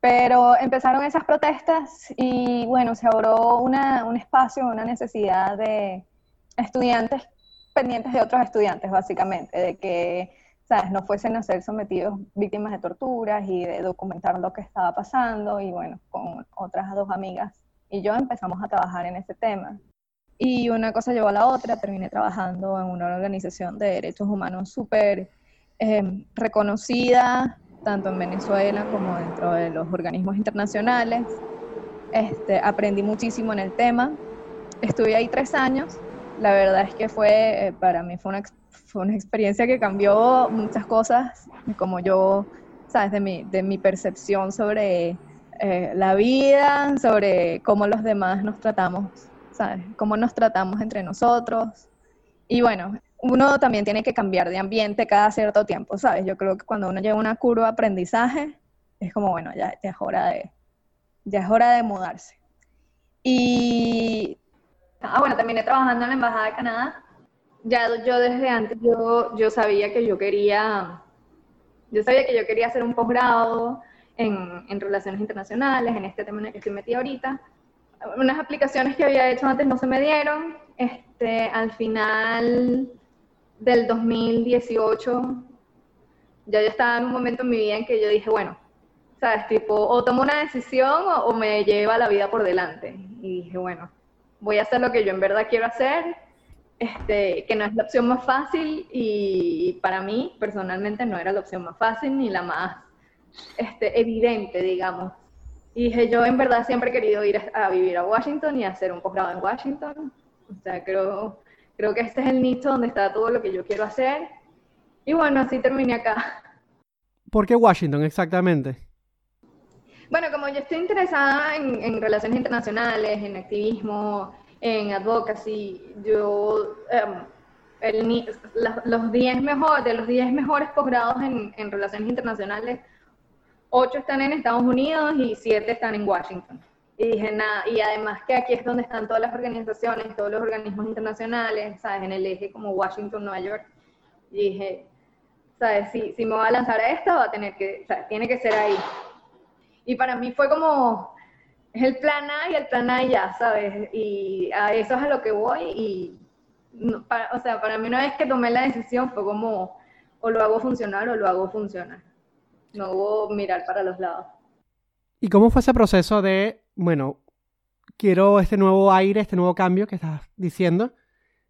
Pero empezaron esas protestas y bueno, se abrió una, un espacio, una necesidad de estudiantes pendientes de otros estudiantes, básicamente, de que ¿sabes? no fuesen a ser sometidos víctimas de torturas y de documentar lo que estaba pasando. Y bueno, con otras dos amigas y yo empezamos a trabajar en ese tema. Y una cosa llevó a la otra, terminé trabajando en una organización de derechos humanos súper eh, reconocida, tanto en Venezuela como dentro de los organismos internacionales. Este, aprendí muchísimo en el tema. Estuve ahí tres años. La verdad es que fue, eh, para mí fue una, fue una experiencia que cambió muchas cosas, como yo, sabes, de mi, de mi percepción sobre eh, la vida, sobre cómo los demás nos tratamos, ¿sabes? Cómo nos tratamos entre nosotros. Y bueno, uno también tiene que cambiar de ambiente cada cierto tiempo, ¿sabes? Yo creo que cuando uno lleva una curva de aprendizaje, es como, bueno, ya, ya, es hora de, ya es hora de mudarse. Y, ah, bueno, terminé trabajando en la Embajada de Canadá. Ya yo desde antes, yo, yo sabía que yo quería, yo sabía que yo quería hacer un posgrado, en, relaciones internacionales, en este tema en el que estoy metida ahorita. Unas aplicaciones que había hecho antes no se me dieron. Este, al final del 2018, ya yo estaba en un momento en mi vida en que yo dije, bueno, ¿sabes? Tipo, o tomo una decisión o, me lleva la vida por delante. Y dije, bueno, voy a hacer lo que yo en verdad quiero hacer, este, que no es la opción más fácil y para mí personalmente no era la opción más fácil ni la más este, evidente, digamos. Y dije, yo en verdad siempre he querido ir a, vivir a Washington y hacer un posgrado en Washington. O sea, creo, creo que este es el nicho donde está todo lo que yo quiero hacer. Y bueno, así terminé acá. ¿Por qué Washington exactamente? Bueno, como yo estoy interesada en, relaciones internacionales, en activismo, en advocacy, yo, em, el, los 10 mejor, de los 10 mejores posgrados en, en relaciones internacionales, ocho están en Estados Unidos y siete están en Washington. Y dije, nada, y además que aquí es donde están todas las organizaciones, todos los organismos internacionales, ¿sabes? En el eje como Washington, Nueva York. Y dije, ¿sabes? Si, si me voy a lanzar a esto, va a tener que, o tiene que ser ahí. Y para mí fue como, es el plan A y el plan A ya, ¿sabes? Y a eso es a lo que voy y, o sea, para mí una vez que tomé la decisión fue como, o lo hago funcionar o lo hago funcionar no hubo mirar para los lados. ¿Y cómo fue ese proceso de, bueno, quiero este nuevo aire, este nuevo cambio que estás diciendo?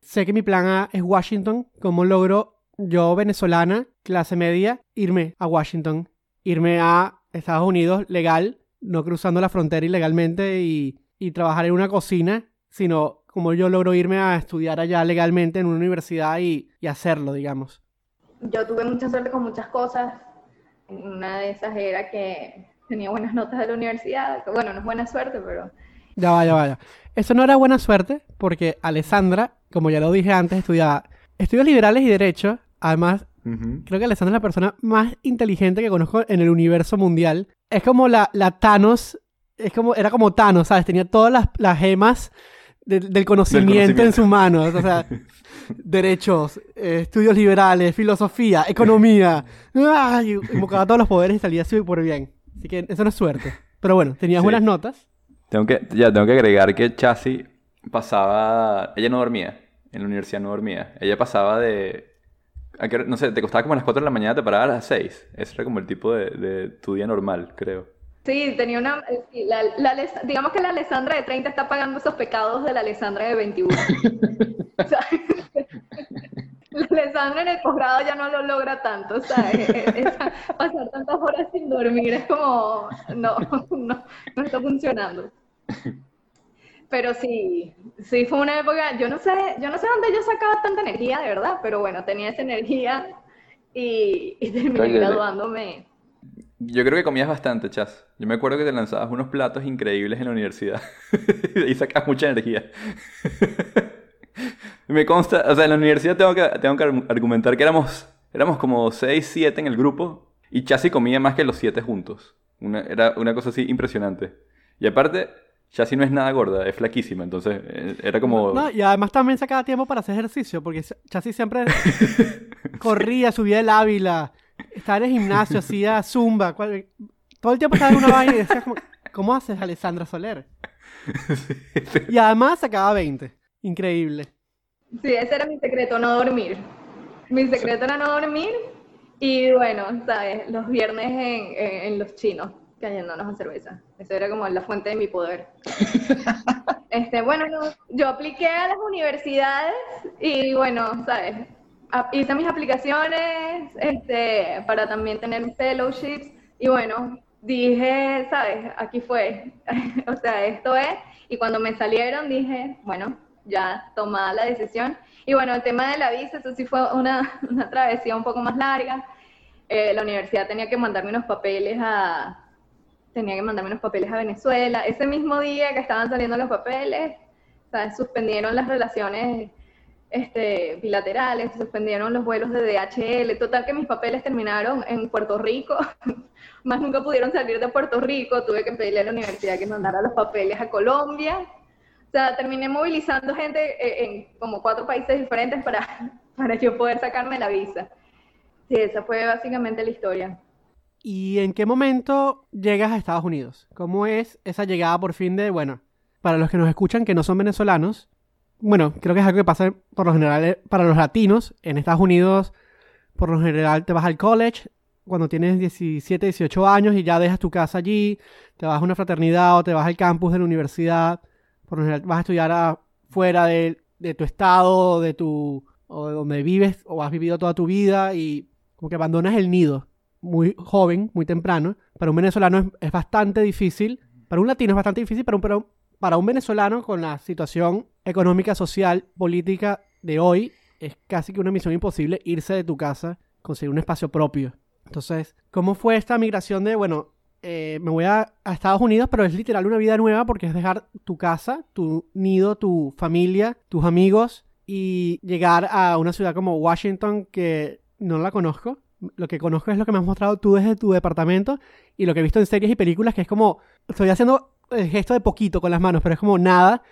Sé que mi plan A es Washington. ¿Cómo logro yo, venezolana, clase media, irme a Washington? Irme a Estados Unidos legal, no cruzando la frontera ilegalmente y, y trabajar en una cocina, sino como yo logro irme a estudiar allá legalmente en una universidad y, y hacerlo, digamos. Yo tuve mucha suerte con muchas cosas una de esas era que tenía buenas notas de la universidad. Bueno, no es buena suerte, pero... Ya vaya, vaya. Eso no era buena suerte porque Alessandra, como ya lo dije antes, estudiaba estudios liberales y derecho. Además, creo que Alessandra es la persona más inteligente que conozco en el universo mundial. Es como la, la Thanos, es como, era como Thanos, ¿sabes? Tenía todas las, las gemas del, conocimiento en sus manos. O sea, *laughs* derechos, eh, estudios liberales, filosofía, economía. Ay, invocaba todos los poderes y salía súper bien. Así que eso no es suerte. Pero bueno, tenías buenas notas. Tengo que, ya tengo que agregar que Chassi pasaba. Ella no dormía. En la universidad no dormía. Ella pasaba de. No sé, te costaba como a las 4 de la mañana, te paraba a las 6. Ese era como el tipo de, de tu día normal, creo. Sí, tenía una. La, digamos que la Alessandra de 30 está pagando esos pecados de la Alessandra de 21. *laughs* *laughs* la Alessandra en el posgrado ya no lo logra tanto, o sea, pasar tantas horas sin dormir es como. No, *laughs* no, no está funcionando. Pero sí, sí fue una época, yo no sé, yo no sé dónde yo sacaba tanta energía, de verdad, pero bueno, tenía esa energía y, y terminé Oye, graduándome. Yo creo que comías bastante, Chas. Yo me acuerdo que te lanzabas unos platos increíbles en la universidad. *laughs* y sacabas mucha energía. *laughs* me consta, o sea, en la universidad tengo que, tengo que argu- argumentar que éramos, éramos como 6, 7 en el grupo. Y Chasi comía más que los 7 juntos. Una- era una cosa así impresionante. Y aparte, Chasi no es nada gorda, es flaquísima. Entonces, eh, era como... No, y además también sacaba tiempo para hacer ejercicio, porque Chasi siempre *laughs* corría, subía el Ávila, estaba en el gimnasio, hacía zumba, cual- todo el tiempo estaba en una vaina y decía como, ¿cómo haces, Alessandra Soler? Y además sacaba 20. Increíble. Sí, ese era mi secreto, no dormir. Mi secreto era no dormir y bueno, ¿sabes? Los viernes en, en- en los chinos, cayéndonos a cerveza. Eso era como la fuente de mi poder. *laughs* Este, bueno, no, yo apliqué a las universidades y bueno, ¿sabes? Hice mis aplicaciones este, para también tener fellowships y bueno, dije, ¿sabes? Aquí fue. *laughs* o sea, esto es. Y cuando me salieron dije, bueno, ya tomada la decisión. Y bueno, el tema de la visa, eso sí fue una, *laughs* una travesía un poco más larga. Eh, la universidad tenía que mandarme unos papeles a, tenía que mandarme unos papeles a Venezuela. Ese mismo día que estaban saliendo los papeles, ¿sabes? suspendieron las relaciones este, bilaterales, suspendieron los vuelos de DHL. Total que mis papeles terminaron en Puerto Rico. *laughs* Más nunca pudieron salir de Puerto Rico. Tuve que pedirle a la universidad que mandara los papeles a Colombia. O sea, terminé movilizando gente eh, en como cuatro países diferentes para, *laughs* para yo poder sacarme la visa. Sí, esa fue básicamente la historia. ¿Y en qué momento llegas a Estados Unidos? ¿Cómo es esa llegada por fin de, bueno, para los que nos escuchan que no son venezolanos, bueno, creo que es algo que pasa por lo general eh, para los latinos. En Estados Unidos, por lo general, te vas al college cuando tienes 17, 18 años y ya dejas tu casa allí, te vas a una fraternidad o te vas al campus de la universidad. Por lo general, vas a estudiar fuera de, de tu estado, de tu, o de donde vives o has vivido toda tu vida y como que abandonas el nido muy joven, muy temprano. Para un venezolano es, es bastante difícil. Para un latino es bastante difícil, pero un- pero para un venezolano con la situación económica, social, política de hoy, es casi que una misión imposible irse de tu casa, conseguir un espacio propio. Entonces, ¿cómo fue esta migración de, bueno, eh, me voy a, a Estados Unidos, pero es literal una vida nueva porque es dejar tu casa, tu nido, tu familia, tus amigos y llegar a una ciudad como Washington que no la conozco. Lo que conozco es lo que me has mostrado tú desde tu departamento y lo que he visto en series y películas, que es como, estoy haciendo el gesto de poquito con las manos, pero es como nada,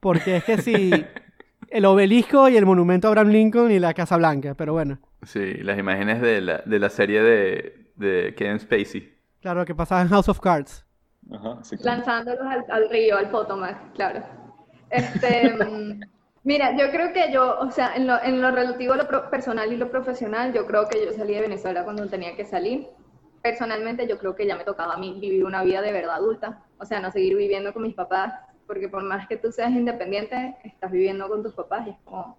porque es que si *laughs* el obelisco y el monumento a Abraham Lincoln y la Casa Blanca, pero bueno, Sí, las imágenes de la, de la serie de, de Kevin Spacey. claro, lo que pasaba en House of Cards. Ajá, sí, Lanzándolos al, al río, al Potomac, claro. Este, *laughs* mm, mira, yo creo que yo, o sea, en lo, en lo relativo a lo pro- personal y lo profesional, yo creo que yo salí de Venezuela cuando tenía que salir. Personalmente, yo creo que ya me tocaba a mí vivir una vida de verdad adulta, o sea, no seguir viviendo con mis papás, porque por más que tú seas independiente, estás viviendo con tus papás y es como,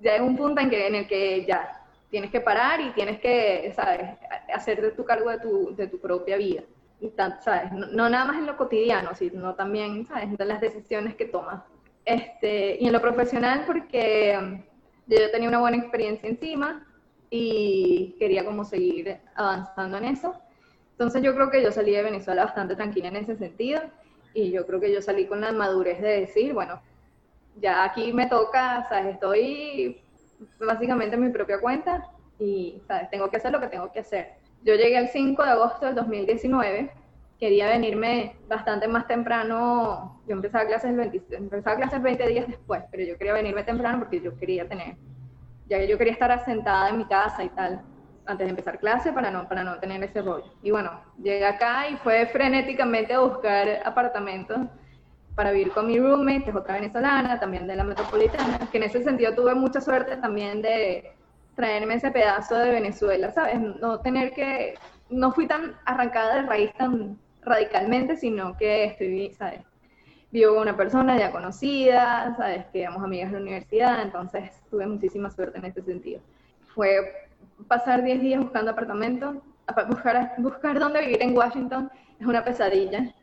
ya hay un punto en, que, en el que ya tienes que parar y tienes que, ¿sabes?, hacerte tu cargo de tu, de tu propia vida. Y tan- ¿sabes? No, no nada más en lo cotidiano, sino también, ¿sabes?, en las decisiones que tomas. Este, y en lo profesional, porque um, yo tenía una buena experiencia encima y quería como seguir avanzando en eso. Entonces yo creo que yo salí de Venezuela bastante tranquila en ese sentido y yo creo que yo salí con la madurez de decir, bueno, ya aquí me toca, ¿sabes? Estoy básicamente en mi propia cuenta y, ¿sabes? Tengo que hacer lo que tengo que hacer. Yo llegué el 5 de agosto del 2019, quería venirme bastante más temprano, yo empezaba clases, el 20 empezaba clases 20 días después, pero yo quería venirme temprano porque yo quería tener, ya que yo quería estar asentada en mi casa y tal, antes de empezar clase para no, para no tener ese rollo. Y bueno, llegué acá y fue frenéticamente a buscar apartamentos para vivir con mi roommate, que es otra venezolana, también de la metropolitana, que en ese sentido tuve mucha suerte también de traerme ese pedazo de Venezuela, ¿sabes? No tener que, no fui tan arrancada de raíz tan radicalmente, sino que estoy, ¿sabes? Vivo con una persona ya conocida, ¿sabes? Que éramos amigas de la universidad, entonces tuve muchísima suerte en ese sentido. Fue pasar 10 días buscando apartamentos, buscar, buscar dónde vivir en Washington es una pesadilla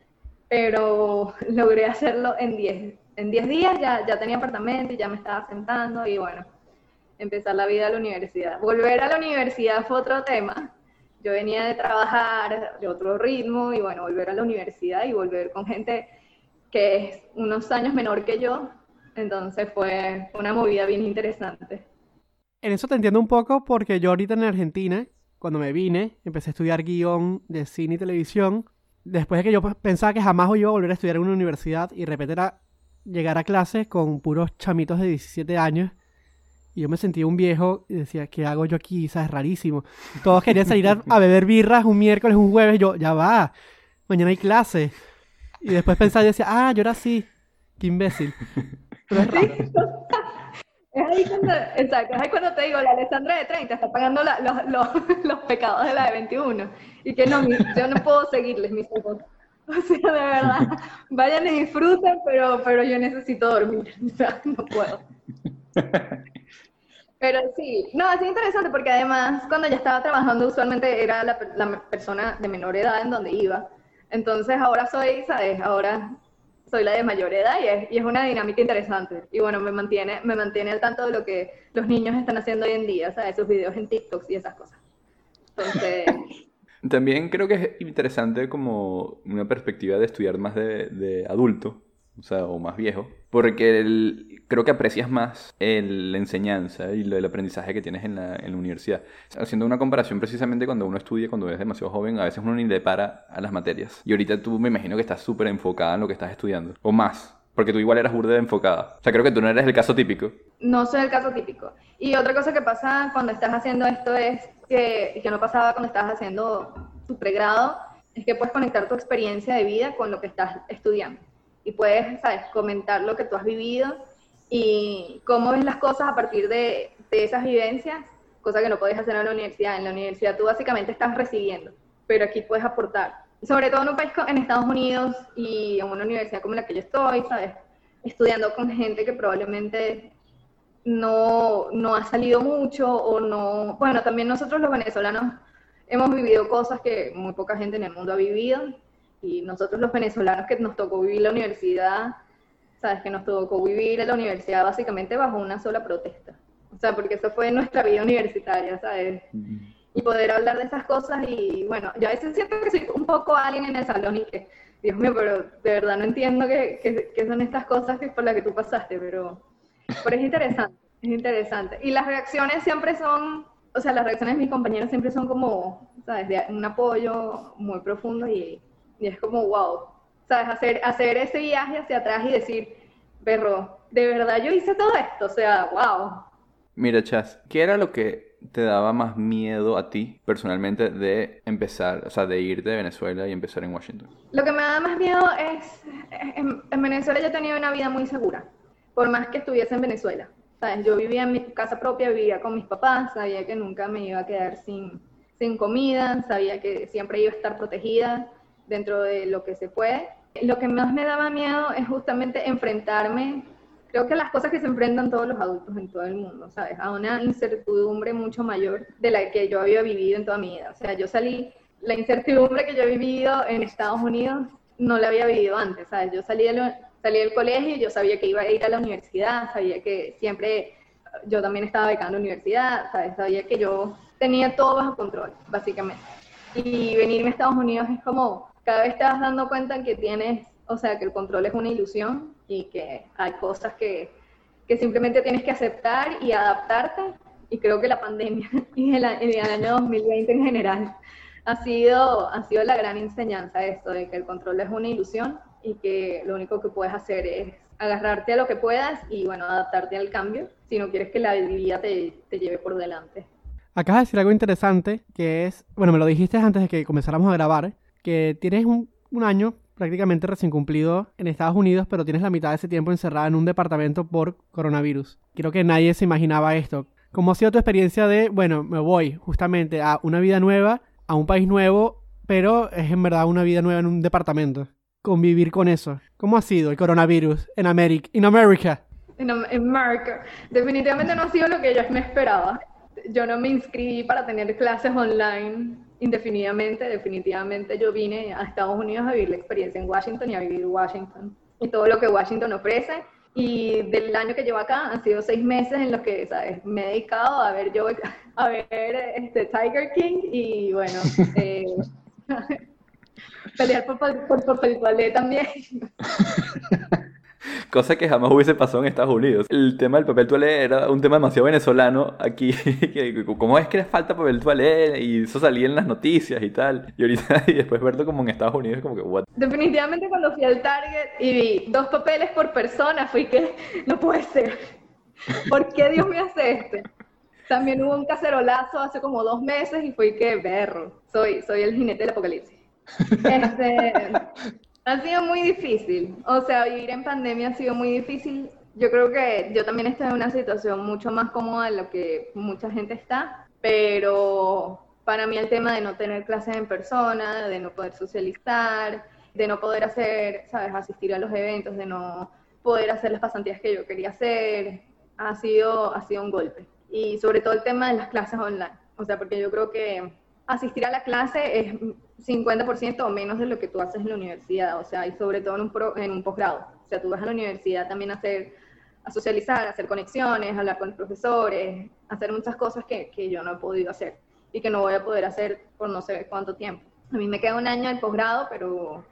pero logré hacerlo en 10 en 10 días ya, ya tenía apartamento y ya me estaba sentando y bueno, empezar la vida a la universidad. Volver a la universidad fue otro tema. Yo venía de trabajar de otro ritmo y bueno, volver a la universidad y volver con gente que es unos años menor que yo. Entonces fue una movida bien interesante. En eso te entiendo un poco porque yo ahorita en Argentina, cuando me vine, empecé a estudiar guion de cine y televisión. Después de que yo pues, pensaba que jamás iba a volver a estudiar en una universidad y de repente era llegar a clases con puros chamitos de 17 años y yo me sentía un viejo y decía, ¿qué hago yo aquí? ¿Sabes? Rarísimo. Todos querían salir a, a beber birras un miércoles, un jueves. Y yo, ya va, mañana hay clase. Y después pensaba y decía, ah, yo era así. Qué imbécil. Pero es raro. Es ahí cuando, exacto, es ahí cuando te digo, la Alessandra de 30 está pagando la- los, los- *laughs* los pecados de la de 21. Y que no, mi- yo no puedo seguirles, mis hijos. *laughs* O sea, de verdad, vayan y disfruten, pero, pero yo necesito dormir. *laughs* O sea, no puedo. Pero sí, no, es interesante porque además cuando ya estaba trabajando usualmente era la, la persona de menor edad en donde iba. Entonces ahora soy, ¿sabes? Ahora soy la de mayor edad y es, y es una dinámica interesante. Y bueno, me mantiene, me mantiene al tanto de lo que los niños están haciendo hoy en día, ¿sabes? Sus videos en TikTok y esas cosas. Entonces, *laughs* También creo que es interesante como una perspectiva de estudiar más de, de adulto, o sea, o más viejo, porque el- creo que aprecias más el- la enseñanza y el aprendizaje que tienes en la, en la universidad. Haciendo una comparación precisamente cuando uno estudia, cuando es demasiado joven, a veces uno ni le para a las materias. Y ahorita tú me imagino que estás súper enfocada en lo que estás estudiando, o más, porque tú igual eras burda enfocada. O sea, creo que tú no eres el caso típico. no soy el caso típico. Y otra cosa que pasa cuando estás haciendo esto es que, que no pasaba cuando estabas haciendo tu pregrado, es que puedes conectar tu experiencia de vida con lo que estás estudiando. Y puedes, ¿sabes?, comentar lo que tú has vivido y cómo ves las cosas a partir de, de esas vivencias, cosa que no puedes hacer en la universidad. En la universidad tú básicamente estás recibiendo, pero aquí puedes aportar. Sobre todo en un país como en Estados Unidos y en una universidad como la que yo estoy, ¿sabes? Estudiando con gente que probablemente no, no ha salido mucho o no... Bueno, también nosotros los venezolanos hemos vivido cosas que muy poca gente en el mundo ha vivido y nosotros los venezolanos que nos tocó vivir la universidad, sabes que nos tocó vivir en la universidad básicamente bajo una sola protesta. O sea, porque eso fue nuestra vida universitaria, ¿sabes? Y poder hablar de esas cosas y bueno, yo a veces siento que soy un poco alguien en el salón y que, Dios mío, pero de verdad no entiendo qué, qué- qué son estas cosas que por las que tú pasaste, pero... Pero es interesante, es interesante. Y las reacciones siempre son, o sea, las reacciones de mis compañeros siempre son como, ¿sabes? De un apoyo muy profundo y, y es como, wow, ¿sabes? Hacer, hacer ese viaje hacia atrás y decir, perro, de verdad yo hice todo esto, o sea, wow. Mira, Chas, ¿qué era lo que te daba más miedo a ti personalmente de empezar, o sea, de irte de Venezuela y empezar en Washington? Lo que me da más miedo es, en, en Venezuela yo tenía una vida muy segura, por más que estuviese en Venezuela. ¿Sabes? Yo vivía en mi casa propia, vivía con mis papás, sabía que nunca me iba a quedar sin, sin comida, sabía que siempre iba a estar protegida dentro de lo que se puede. Lo que más me daba miedo es justamente enfrentarme, creo que las cosas que se enfrentan todos los adultos en todo el mundo, ¿sabes? A una incertidumbre mucho mayor de la que yo había vivido en toda mi vida. O sea, yo salí, la incertidumbre que yo he vivido en Estados Unidos no la había vivido antes, ¿sabes? Yo salí, de lo- salí del colegio y yo sabía que iba a ir a la universidad, sabía que siempre yo también estaba la universidad, ¿sabes? Sabía que yo tenía todo bajo control, básicamente. Y venirme a Estados Unidos es como, cada vez te vas dando cuenta que tienes, o sea, que el control es una ilusión y que hay cosas que, que simplemente tienes que aceptar y adaptarte. Y creo que la pandemia *laughs* y el, el año 2020 en general ha sido, ha sido la gran enseñanza esto, de que el control es una ilusión y que lo único que puedes hacer es agarrarte a lo que puedas y, bueno, adaptarte al cambio si no quieres que la vida te, te lleve por delante. Acabas de decir algo interesante, que es, bueno, me lo dijiste antes de que comenzáramos a grabar, que tienes un, año prácticamente recién cumplido en Estados Unidos, pero tienes la mitad de ese tiempo encerrada en un departamento por coronavirus. Creo que nadie se imaginaba esto. ¿Cómo ha sido tu experiencia de, bueno, me voy justamente a una vida nueva, a un país nuevo, pero es en verdad una vida nueva en un departamento? Convivir con eso. ¿Cómo ha sido el coronavirus en América? En América. Definitivamente no ha sido lo que yo me esperaba. Yo no me inscribí para tener clases online indefinidamente. Definitivamente yo vine a Estados Unidos a vivir la experiencia en Washington y a vivir Washington. y todo lo que Washington ofrece. Y del año que llevo acá han sido seis meses en los que ¿sabes? me he dedicado a ver yo a ver este Tiger King y bueno eh, pelear por, por, por, por papel toalé también. *laughs* Cosa que jamás hubiese pasado en Estados Unidos. El tema del papel toalé era un tema demasiado venezolano aquí. *laughs* ¿Cómo es que les falta papel toalé? Y eso salía en las noticias y tal. Y ahorita, *laughs* y después verlo como en Estados Unidos, como que, what? Definitivamente cuando fui al Target y vi dos papeles por persona, fui que no puede ser. ¿Por qué Dios me hace esto? También hubo un cacerolazo hace como dos meses y fui que berro. Soy, soy el jinete del apocalipsis. Este, ha sido muy difícil. O sea, vivir en pandemia ha sido muy difícil. Yo creo que yo también estoy en una situación mucho más cómoda de lo que mucha gente está, pero para mí el tema de no tener clases en persona, de no poder socializar, de no poder hacer, sabes, asistir a los eventos, de no poder hacer las pasantías que yo quería hacer, ha sido, ha sido un golpe. Y sobre todo el tema de las clases online. O sea, porque yo creo que asistir a la clase es 50% o menos de lo que tú haces en la universidad, o sea, y sobre todo en un, en un posgrado. O sea, tú vas a la universidad también a hacer, a socializar, a hacer conexiones, a hablar con profesores, hacer muchas cosas que, que yo no he podido hacer y que no voy a poder hacer por no sé cuánto tiempo. A mí me queda un año del posgrado, pero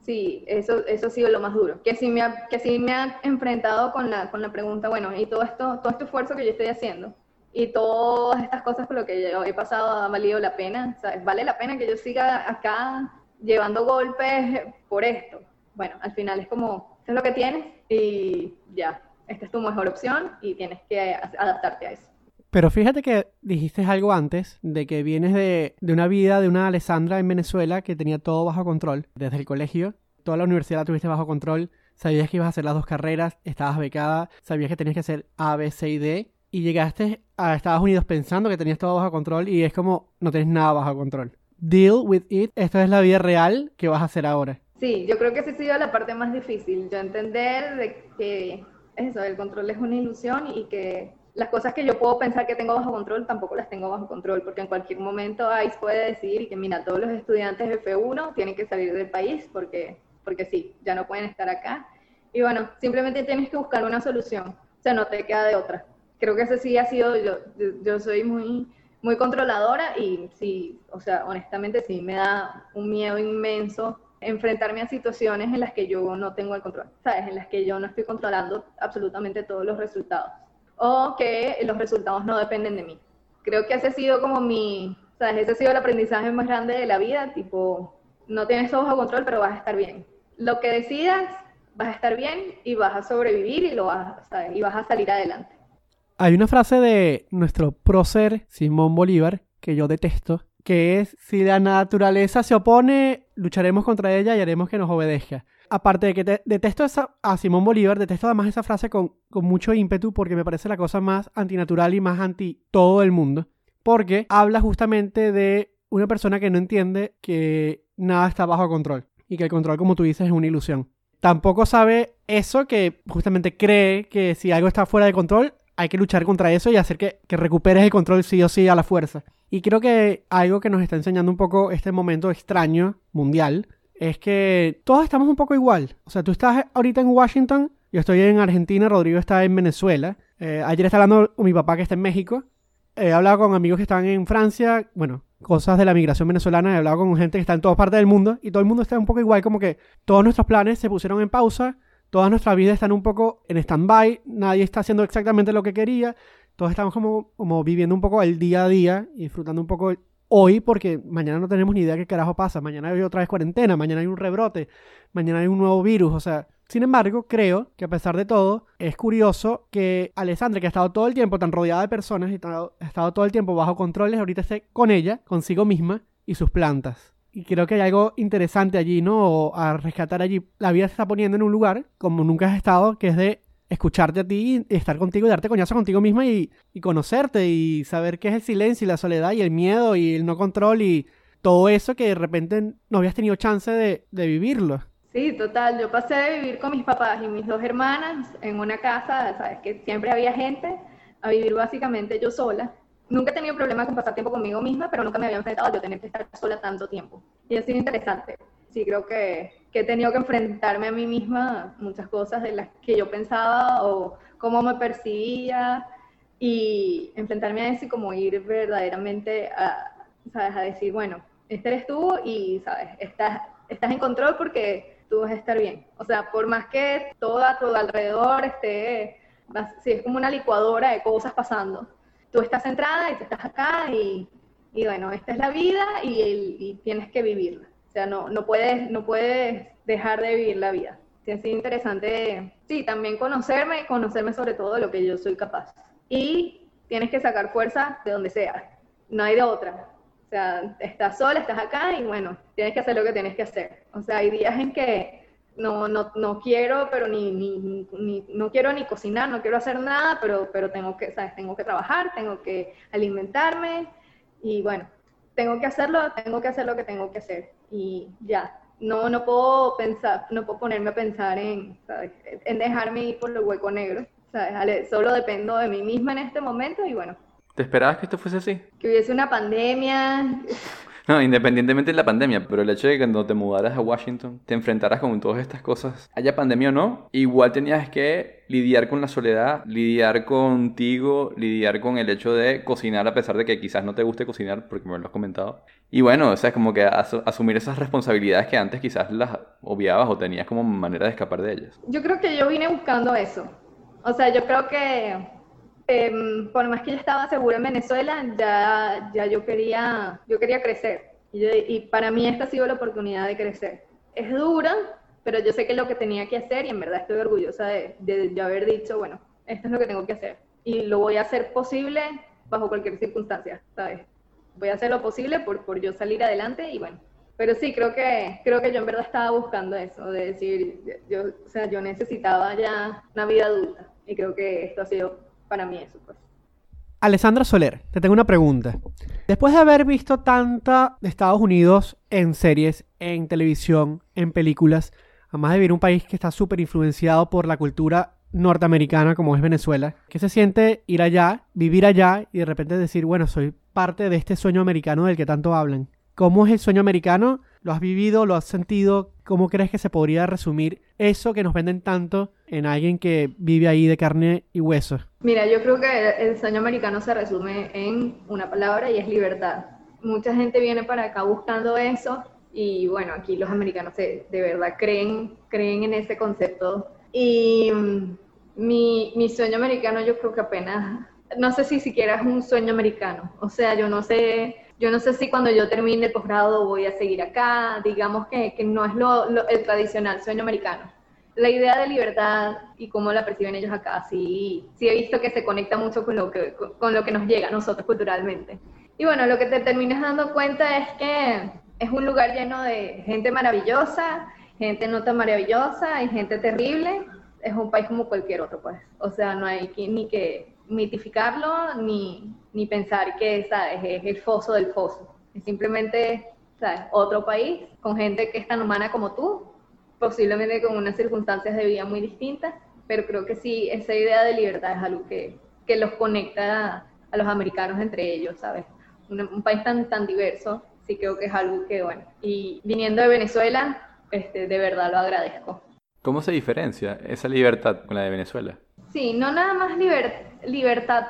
sí, eso, eso ha sido lo más duro. Que sí me ha, que sí me ha enfrentado con la, con la pregunta, bueno, y todo esto, todo este esfuerzo que yo estoy haciendo, y todas estas cosas por lo que yo he pasado ha valido la pena. Vale la pena que yo siga acá llevando golpes por esto. Bueno, al final es como, es lo que tienes y ya, esta es tu mejor opción y tienes que adaptarte a eso. Pero fíjate que dijiste algo antes de que vienes de, de una vida de una Alessandra en Venezuela que tenía todo bajo control desde el colegio. Toda la universidad la tuviste bajo control. Sabías que ibas a hacer las dos carreras, estabas becada, sabías que tenías que hacer A, B, C y D y llegaste a Estados Unidos pensando que tenías todo bajo control y es como no tienes nada bajo control. Deal with it. Esta es la vida real que vas a hacer ahora. Sí, yo creo que esa ha sido la parte más difícil. Yo entender de que eso, el control es una ilusión y que las cosas que yo puedo pensar que tengo bajo control tampoco las tengo bajo control, porque en cualquier momento ICE puede decir que, mira, todos los estudiantes de F1 tienen que salir del país porque, porque sí, ya no pueden estar acá. Y bueno, simplemente tienes que buscar una solución, o sea, no te queda de otra creo que ese sí ha sido, yo, yo soy muy, muy controladora y sí, o sea, honestamente sí me da un miedo inmenso enfrentarme a situaciones en las que yo no tengo el control, ¿sabes? En las que yo no estoy controlando absolutamente todos los resultados o que los resultados no dependen de mí. Creo que ese ha sido como mi, ¿sabes? Ese ha sido el aprendizaje más grande de la vida, tipo, no tienes todo bajo control, pero vas a estar bien. Lo que decidas, vas a estar bien y vas a sobrevivir y, lo vas, ¿sabes? y vas a salir adelante. Hay una frase de nuestro prócer Simón Bolívar que yo detesto, que es, si la naturaleza se opone, lucharemos contra ella y haremos que nos obedezca. Aparte de que detesto a Simón Bolívar, detesto además esa frase con, con mucho ímpetu porque me parece la cosa más antinatural y más anti todo el mundo. Porque habla justamente de una persona que no entiende que nada está bajo control y que el control, como tú dices, es una ilusión. Tampoco sabe eso que justamente cree que si algo está fuera de control, hay que luchar contra eso y hacer que, que, recuperes el control sí o sí a la fuerza. Y creo que algo que nos está enseñando un poco este momento extraño mundial es que todos estamos un poco igual. O sea, tú estás ahorita en Washington, yo estoy en Argentina, Rodrigo está en Venezuela. Eh, ayer está hablando con mi papá que está en México. He hablado con amigos que están en Francia, bueno, cosas de la migración venezolana, he hablado con gente que está en todas partes del mundo y todo el mundo está un poco igual, como que todos nuestros planes se pusieron en pausa todas nuestras vidas están un poco en stand-by, nadie está haciendo exactamente lo que quería, todos estamos como, como viviendo un poco el día a día y disfrutando un poco hoy porque mañana no tenemos ni idea qué carajo pasa, mañana hay otra vez cuarentena, mañana hay un rebrote, mañana hay un nuevo virus, o sea, sin embargo, creo que a pesar de todo, es curioso que Alessandra, que ha estado todo el tiempo tan rodeada de personas y ha estado todo el tiempo bajo controles, ahorita esté con ella, consigo misma y sus plantas. Y creo que hay algo interesante allí, ¿no? A rescatar allí. La vida se está poniendo en un lugar como nunca has estado, que es de escucharte a ti, estar contigo y darte coñazo contigo misma y, y, conocerte y saber qué es el silencio y la soledad y el miedo y el no control y todo eso que de repente no habías tenido chance de, de vivirlo. Sí, total. Yo pasé de vivir con mis papás y mis dos hermanas en una casa, sabes que siempre había gente, a vivir básicamente yo sola nunca he tenido problemas con pasar tiempo conmigo misma, pero nunca me había enfrentado a yo tener que estar sola tanto tiempo. Y ha sido interesante. Sí, creo que que he tenido que enfrentarme a mí misma muchas cosas de las que yo pensaba o cómo me percibía y enfrentarme a eso y como ir verdaderamente a, ¿sabes? a decir, bueno, este eres tú y, ¿sabes? Estás, estás en control porque tú vas a estar bien. O sea, por más que todo a tu alrededor esté, si es como una licuadora de cosas pasando, tú estás centrada y tú estás acá y, y bueno, esta es la vida y, y tienes que vivirla. O sea, no, no, puedes, no puedes dejar de vivir la vida. Sí, es interesante, sí, también conocerme, conocerme sobre todo de lo que yo soy capaz. Y tienes que sacar fuerza de donde sea, no hay de otra. O sea, estás sola, estás acá y bueno, tienes que hacer lo que tienes que hacer. O sea, hay días en que no, no, no quiero, pero ni, ni, ni, no quiero ni cocinar, no quiero hacer nada, pero, pero tengo que, ¿sabes? Tengo que trabajar, tengo que alimentarme y bueno, tengo que hacerlo, tengo que hacer lo que tengo que hacer y ya. No, no puedo pensar, no puedo ponerme a pensar en, ¿sabes? en dejarme ir por el hueco negro. ¿sabes? Solo dependo de mí misma en este momento y bueno. ¿Te esperabas que esto fuese así? Que hubiese una pandemia. No, independientemente de la pandemia, pero el hecho de que cuando te mudaras a Washington te enfrentaras con todas estas cosas, haya pandemia o no, igual tenías que lidiar con la soledad, lidiar contigo, lidiar con el hecho de cocinar a pesar de que quizás no te guste cocinar, porque me lo has comentado. Y bueno, o sea, es como que asumir esas responsabilidades que antes quizás las obviabas o tenías como manera de escapar de ellas. Yo creo que yo vine buscando eso. O sea, yo creo que em, por más que yo estaba segura en Venezuela, ya, ya yo, quería, yo quería crecer. Y, y, para mí esta ha sido la oportunidad de crecer. Es dura, pero yo sé que es lo que tenía que hacer y en verdad estoy orgullosa de, de, haber dicho, bueno, esto es lo que tengo que hacer. Y lo voy a hacer posible bajo cualquier circunstancia, ¿sabes? Voy a hacer lo posible por, por yo salir adelante y bueno. Pero sí, creo que, creo que yo en verdad estaba buscando eso, de decir, yo, o sea, yo necesitaba ya una vida adulta y creo que esto ha sido para mí eso, pues. Alessandra Soler, te tengo una pregunta. Después de haber visto tanta de Estados Unidos en series, en televisión, en películas, además de vivir un país que está súper influenciado por la cultura norteamericana como es Venezuela, ¿qué se siente ir allá, vivir allá y de repente decir, bueno, soy parte de este sueño americano del que tanto hablan? ¿Cómo es el sueño americano? ¿Lo has vivido? ¿Lo has sentido? ¿Cómo crees que se podría resumir eso que nos venden tanto en alguien que vive ahí de carne y hueso? Mira, yo creo que el sueño americano se resume en una palabra y es libertad. Mucha gente viene para acá buscando eso y bueno, aquí los americanos de, verdad creen, creen en ese concepto. Y mm, mi, mi sueño americano yo creo que apenas, no sé si siquiera es un sueño americano. O sea, yo no sé yo no sé si cuando yo termine el posgrado voy a seguir acá, digamos que, que no es lo, el tradicional sueño americano. La idea de libertad y cómo la perciben ellos acá, sí, sí he visto que se conecta mucho con lo que, con lo que nos llega a nosotros culturalmente. Y bueno, lo que te terminas dando cuenta es que es un lugar lleno de gente maravillosa, gente no tan maravillosa y gente terrible. Es un país como cualquier otro, pues. O sea, no hay ni que mitificarlo ni, ni pensar que ¿sabes? es el foso del foso. Es simplemente ¿sabes? otro país con gente que es tan humana como tú, posiblemente con unas circunstancias de vida muy distintas, pero creo que sí, esa idea de libertad es algo que, que los conecta a, los americanos entre ellos, ¿sabes? Un, un, país tan, tan diverso, sí creo que es algo que, bueno, y viniendo de Venezuela, este, de verdad lo agradezco. ¿Cómo se diferencia esa libertad con la de Venezuela? Sí, no nada más libertad,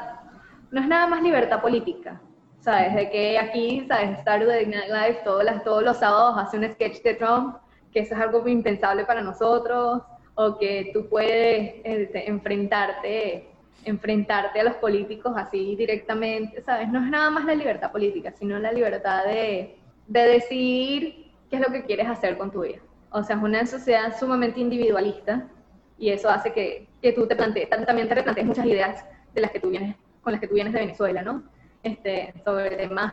no es nada más libertad política, ¿sabes? De que aquí, ¿sabes? Saturday Night Live todos, todos los sábados hace un sketch de Trump, que eso es algo impensable para nosotros, o que tú puedes este, enfrentarte enfrentarte a los políticos así directamente, ¿sabes? No es nada más la libertad política, sino la libertad de, de decidir qué es lo que quieres hacer con tu vida. O sea, es una sociedad sumamente individualista y eso hace que, que tú te plantees, también te replantees muchas ideas de las que tú vienes, con las que tú vienes de Venezuela, ¿no? Este, sobre temas,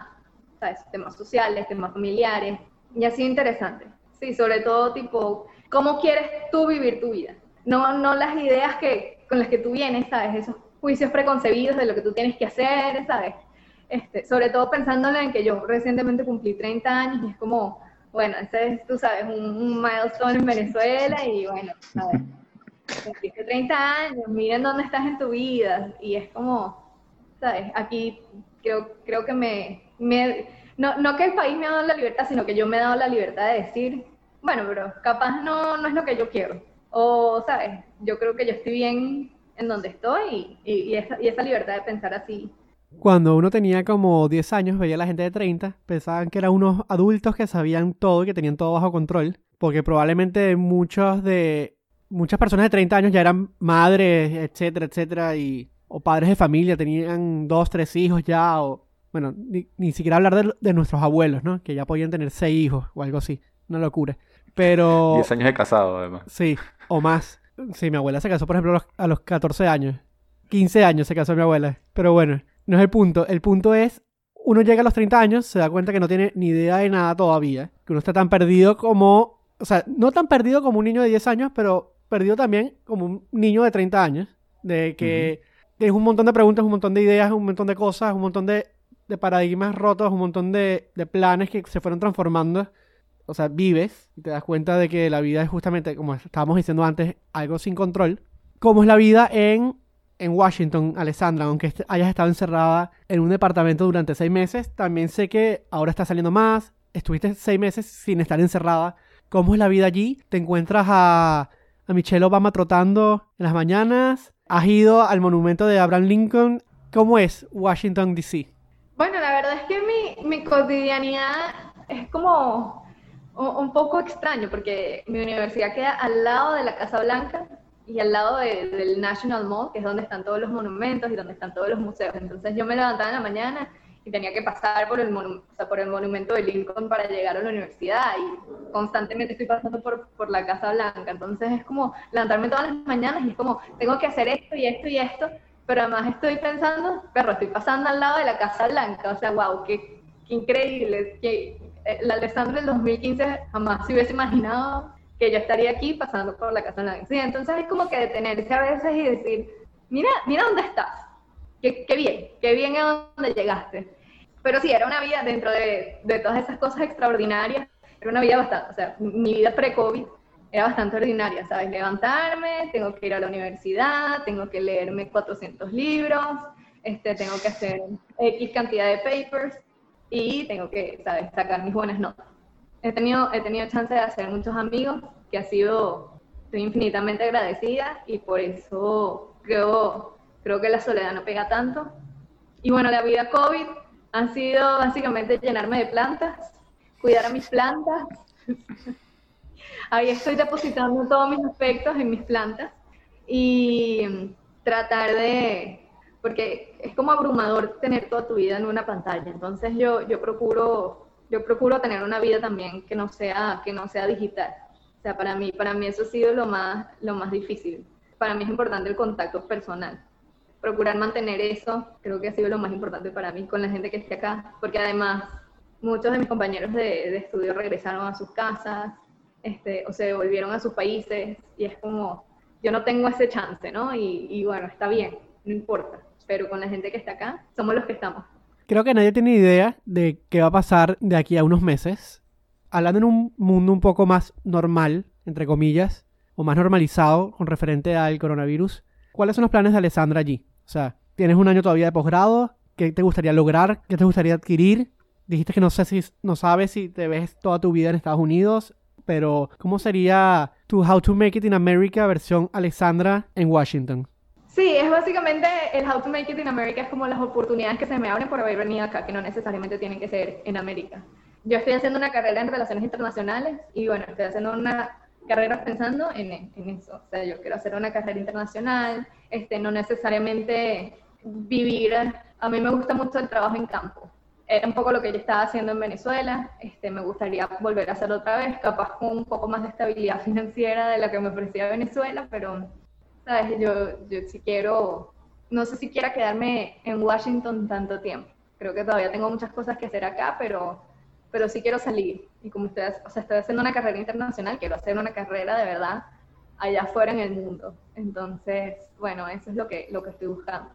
¿sabes? Temas sociales, temas familiares, y así interesante. Sí, sobre todo tipo, ¿cómo quieres tú vivir tu vida? No, no las ideas que, con las que tú vienes, ¿sabes? Esos juicios preconcebidos de lo que tú tienes que hacer, ¿sabes? Este, sobre todo pensándolo en que yo recientemente cumplí 30 años y es como, bueno, ese es, tú sabes, un, milestone en Venezuela y bueno, ¿sabes? cumpliste 30 años, miren dónde estás en tu vida. Y es como, ¿sabes? Aquí creo, que me, no, no que el país me ha dado la libertad, sino que yo me he dado la libertad de decir, bueno, pero capaz no, no es lo que yo quiero. O, ¿sabes? Yo creo que yo estoy bien en donde estoy y, y, esa, y esa libertad de pensar así. Cuando uno tenía como 10 años, veía a la gente de 30, pensaban que eran unos adultos que sabían todo y que tenían todo bajo control, porque probablemente muchos de muchas personas de 30 años ya eran madres, etcétera, etcétera, y o padres de familia, tenían dos, tres hijos ya, o bueno, ni, ni siquiera hablar de, de nuestros abuelos, ¿no? Que ya podían tener seis hijos o algo así, una locura. Pero *laughs* 10 años de casado, además. Sí, o más. Sí, mi abuela se casó, por ejemplo, a los, a los 14 años. 15 años se casó mi abuela. Pero bueno, no es el punto. El punto es, uno llega a los 30 años, se da cuenta que no tiene ni idea de nada todavía. Que uno está tan perdido como... O sea, no tan perdido como un niño de 10 años, pero perdido también como un niño de 30 años. De que tienes un montón de preguntas, un montón de ideas, un montón de cosas, un montón de, de paradigmas rotos, un montón de, de planes que se fueron transformando o sea, vives y te das cuenta de que la vida es justamente, como estábamos diciendo antes, algo sin control. ¿Cómo es la vida en, en Washington, Alessandra? Aunque hayas estado encerrada en un departamento durante seis meses, también sé que ahora está saliendo más. Estuviste seis meses sin estar encerrada. ¿Cómo es la vida allí? ¿Te encuentras a, a Michelle Obama trotando en las mañanas? ¿Has ido al monumento de Abraham Lincoln? ¿Cómo es Washington, D.C.? Bueno, la verdad es que mi, mi cotidianidad es como un, un poco extraño porque mi universidad queda al lado de la Casa Blanca y al lado de- del National Mall, que es donde están todos los monumentos y donde están todos los museos. Entonces yo me levantaba en la mañana y tenía que pasar por el, monu- o sea, por el monumento de Lincoln para llegar a la universidad y constantemente estoy pasando por, por la Casa Blanca. Entonces es como levantarme todas las mañanas y es como, tengo que hacer esto y esto y esto, pero además estoy pensando, perro, estoy pasando al lado de la Casa Blanca, o sea, wow, qué, qué increíble, que la Alessandra del 2015 jamás se hubiese imaginado que yo estaría aquí pasando por la Casa Blanca. Sí, entonces es como que detenerse a veces y decir, mira, mira dónde estás, qué, qué bien, qué bien a dónde llegaste. Pero sí, era una vida dentro de, de todas esas cosas extraordinarias, era una vida bastante, o sea, mi vida pre-COVID era bastante ordinaria, ¿sabes? Levantarme, tengo que ir a la universidad, tengo que leerme 400 libros, este, tengo que hacer X cantidad de papers y tengo que, ¿sabes? Sacar mis buenas notas. He tenido, he tenido chance de hacer muchos amigos, que ha sido, estoy infinitamente agradecida y por eso creo, creo que la soledad no pega tanto. Y bueno, la vida COVID ha sido básicamente llenarme de plantas, cuidar a mis plantas. *laughs* Ahí estoy depositando todos mis aspectos en mis plantas y tratar de, porque es como abrumador tener toda tu vida en una pantalla. Entonces yo, yo procuro, yo procuro tener una vida también que no sea, que no sea digital. O sea, para mí, para mí eso ha sido lo más, lo más difícil. Para mí es importante el contacto personal procurar mantener eso, creo que ha sido lo más importante para mí con la gente que esté acá, porque además muchos de mis compañeros de, de estudio regresaron a sus casas, este, o se volvieron a sus países, y es como, yo no tengo ese chance, ¿no? Y, y bueno, está bien, no importa, pero con la gente que está acá, somos los que estamos. Creo que nadie tiene idea de qué va a pasar de aquí a unos meses. Hablando en un mundo un poco más normal, entre comillas, o más normalizado con referente al coronavirus, ¿cuáles son los planes de Alessandra allí? O sea, tienes un año todavía de posgrado, ¿qué te gustaría lograr? ¿Qué te gustaría adquirir? Dijiste que no sé si no sabes si te ves toda tu vida en Estados Unidos, pero ¿cómo sería tu How to Make It in America versión Alessandra en Washington? Sí, es básicamente el How to Make It in America, es como las oportunidades que se me abren por haber venido acá, que no necesariamente tienen que ser en América. Yo estoy haciendo una carrera en relaciones internacionales y bueno, estoy haciendo una carrera pensando en, en eso. O sea, yo quiero hacer una carrera internacional, este, no necesariamente vivir. A mí me gusta mucho el trabajo en campo. Era un poco lo que yo estaba haciendo en Venezuela. Este, me gustaría volver a hacerlo otra vez, capaz con un poco más de estabilidad *laughs* financiera de la que me ofrecía Venezuela, pero Yo, yo sí quiero, no sé si quiera quedarme en Washington tanto tiempo. Creo que todavía tengo muchas cosas que hacer acá, pero, pero sí quiero salir. Y como ustedes, o sea, estoy haciendo una carrera internacional, quiero hacer una carrera de verdad allá afuera en el mundo. Entonces, bueno, eso es lo que, lo que estoy buscando.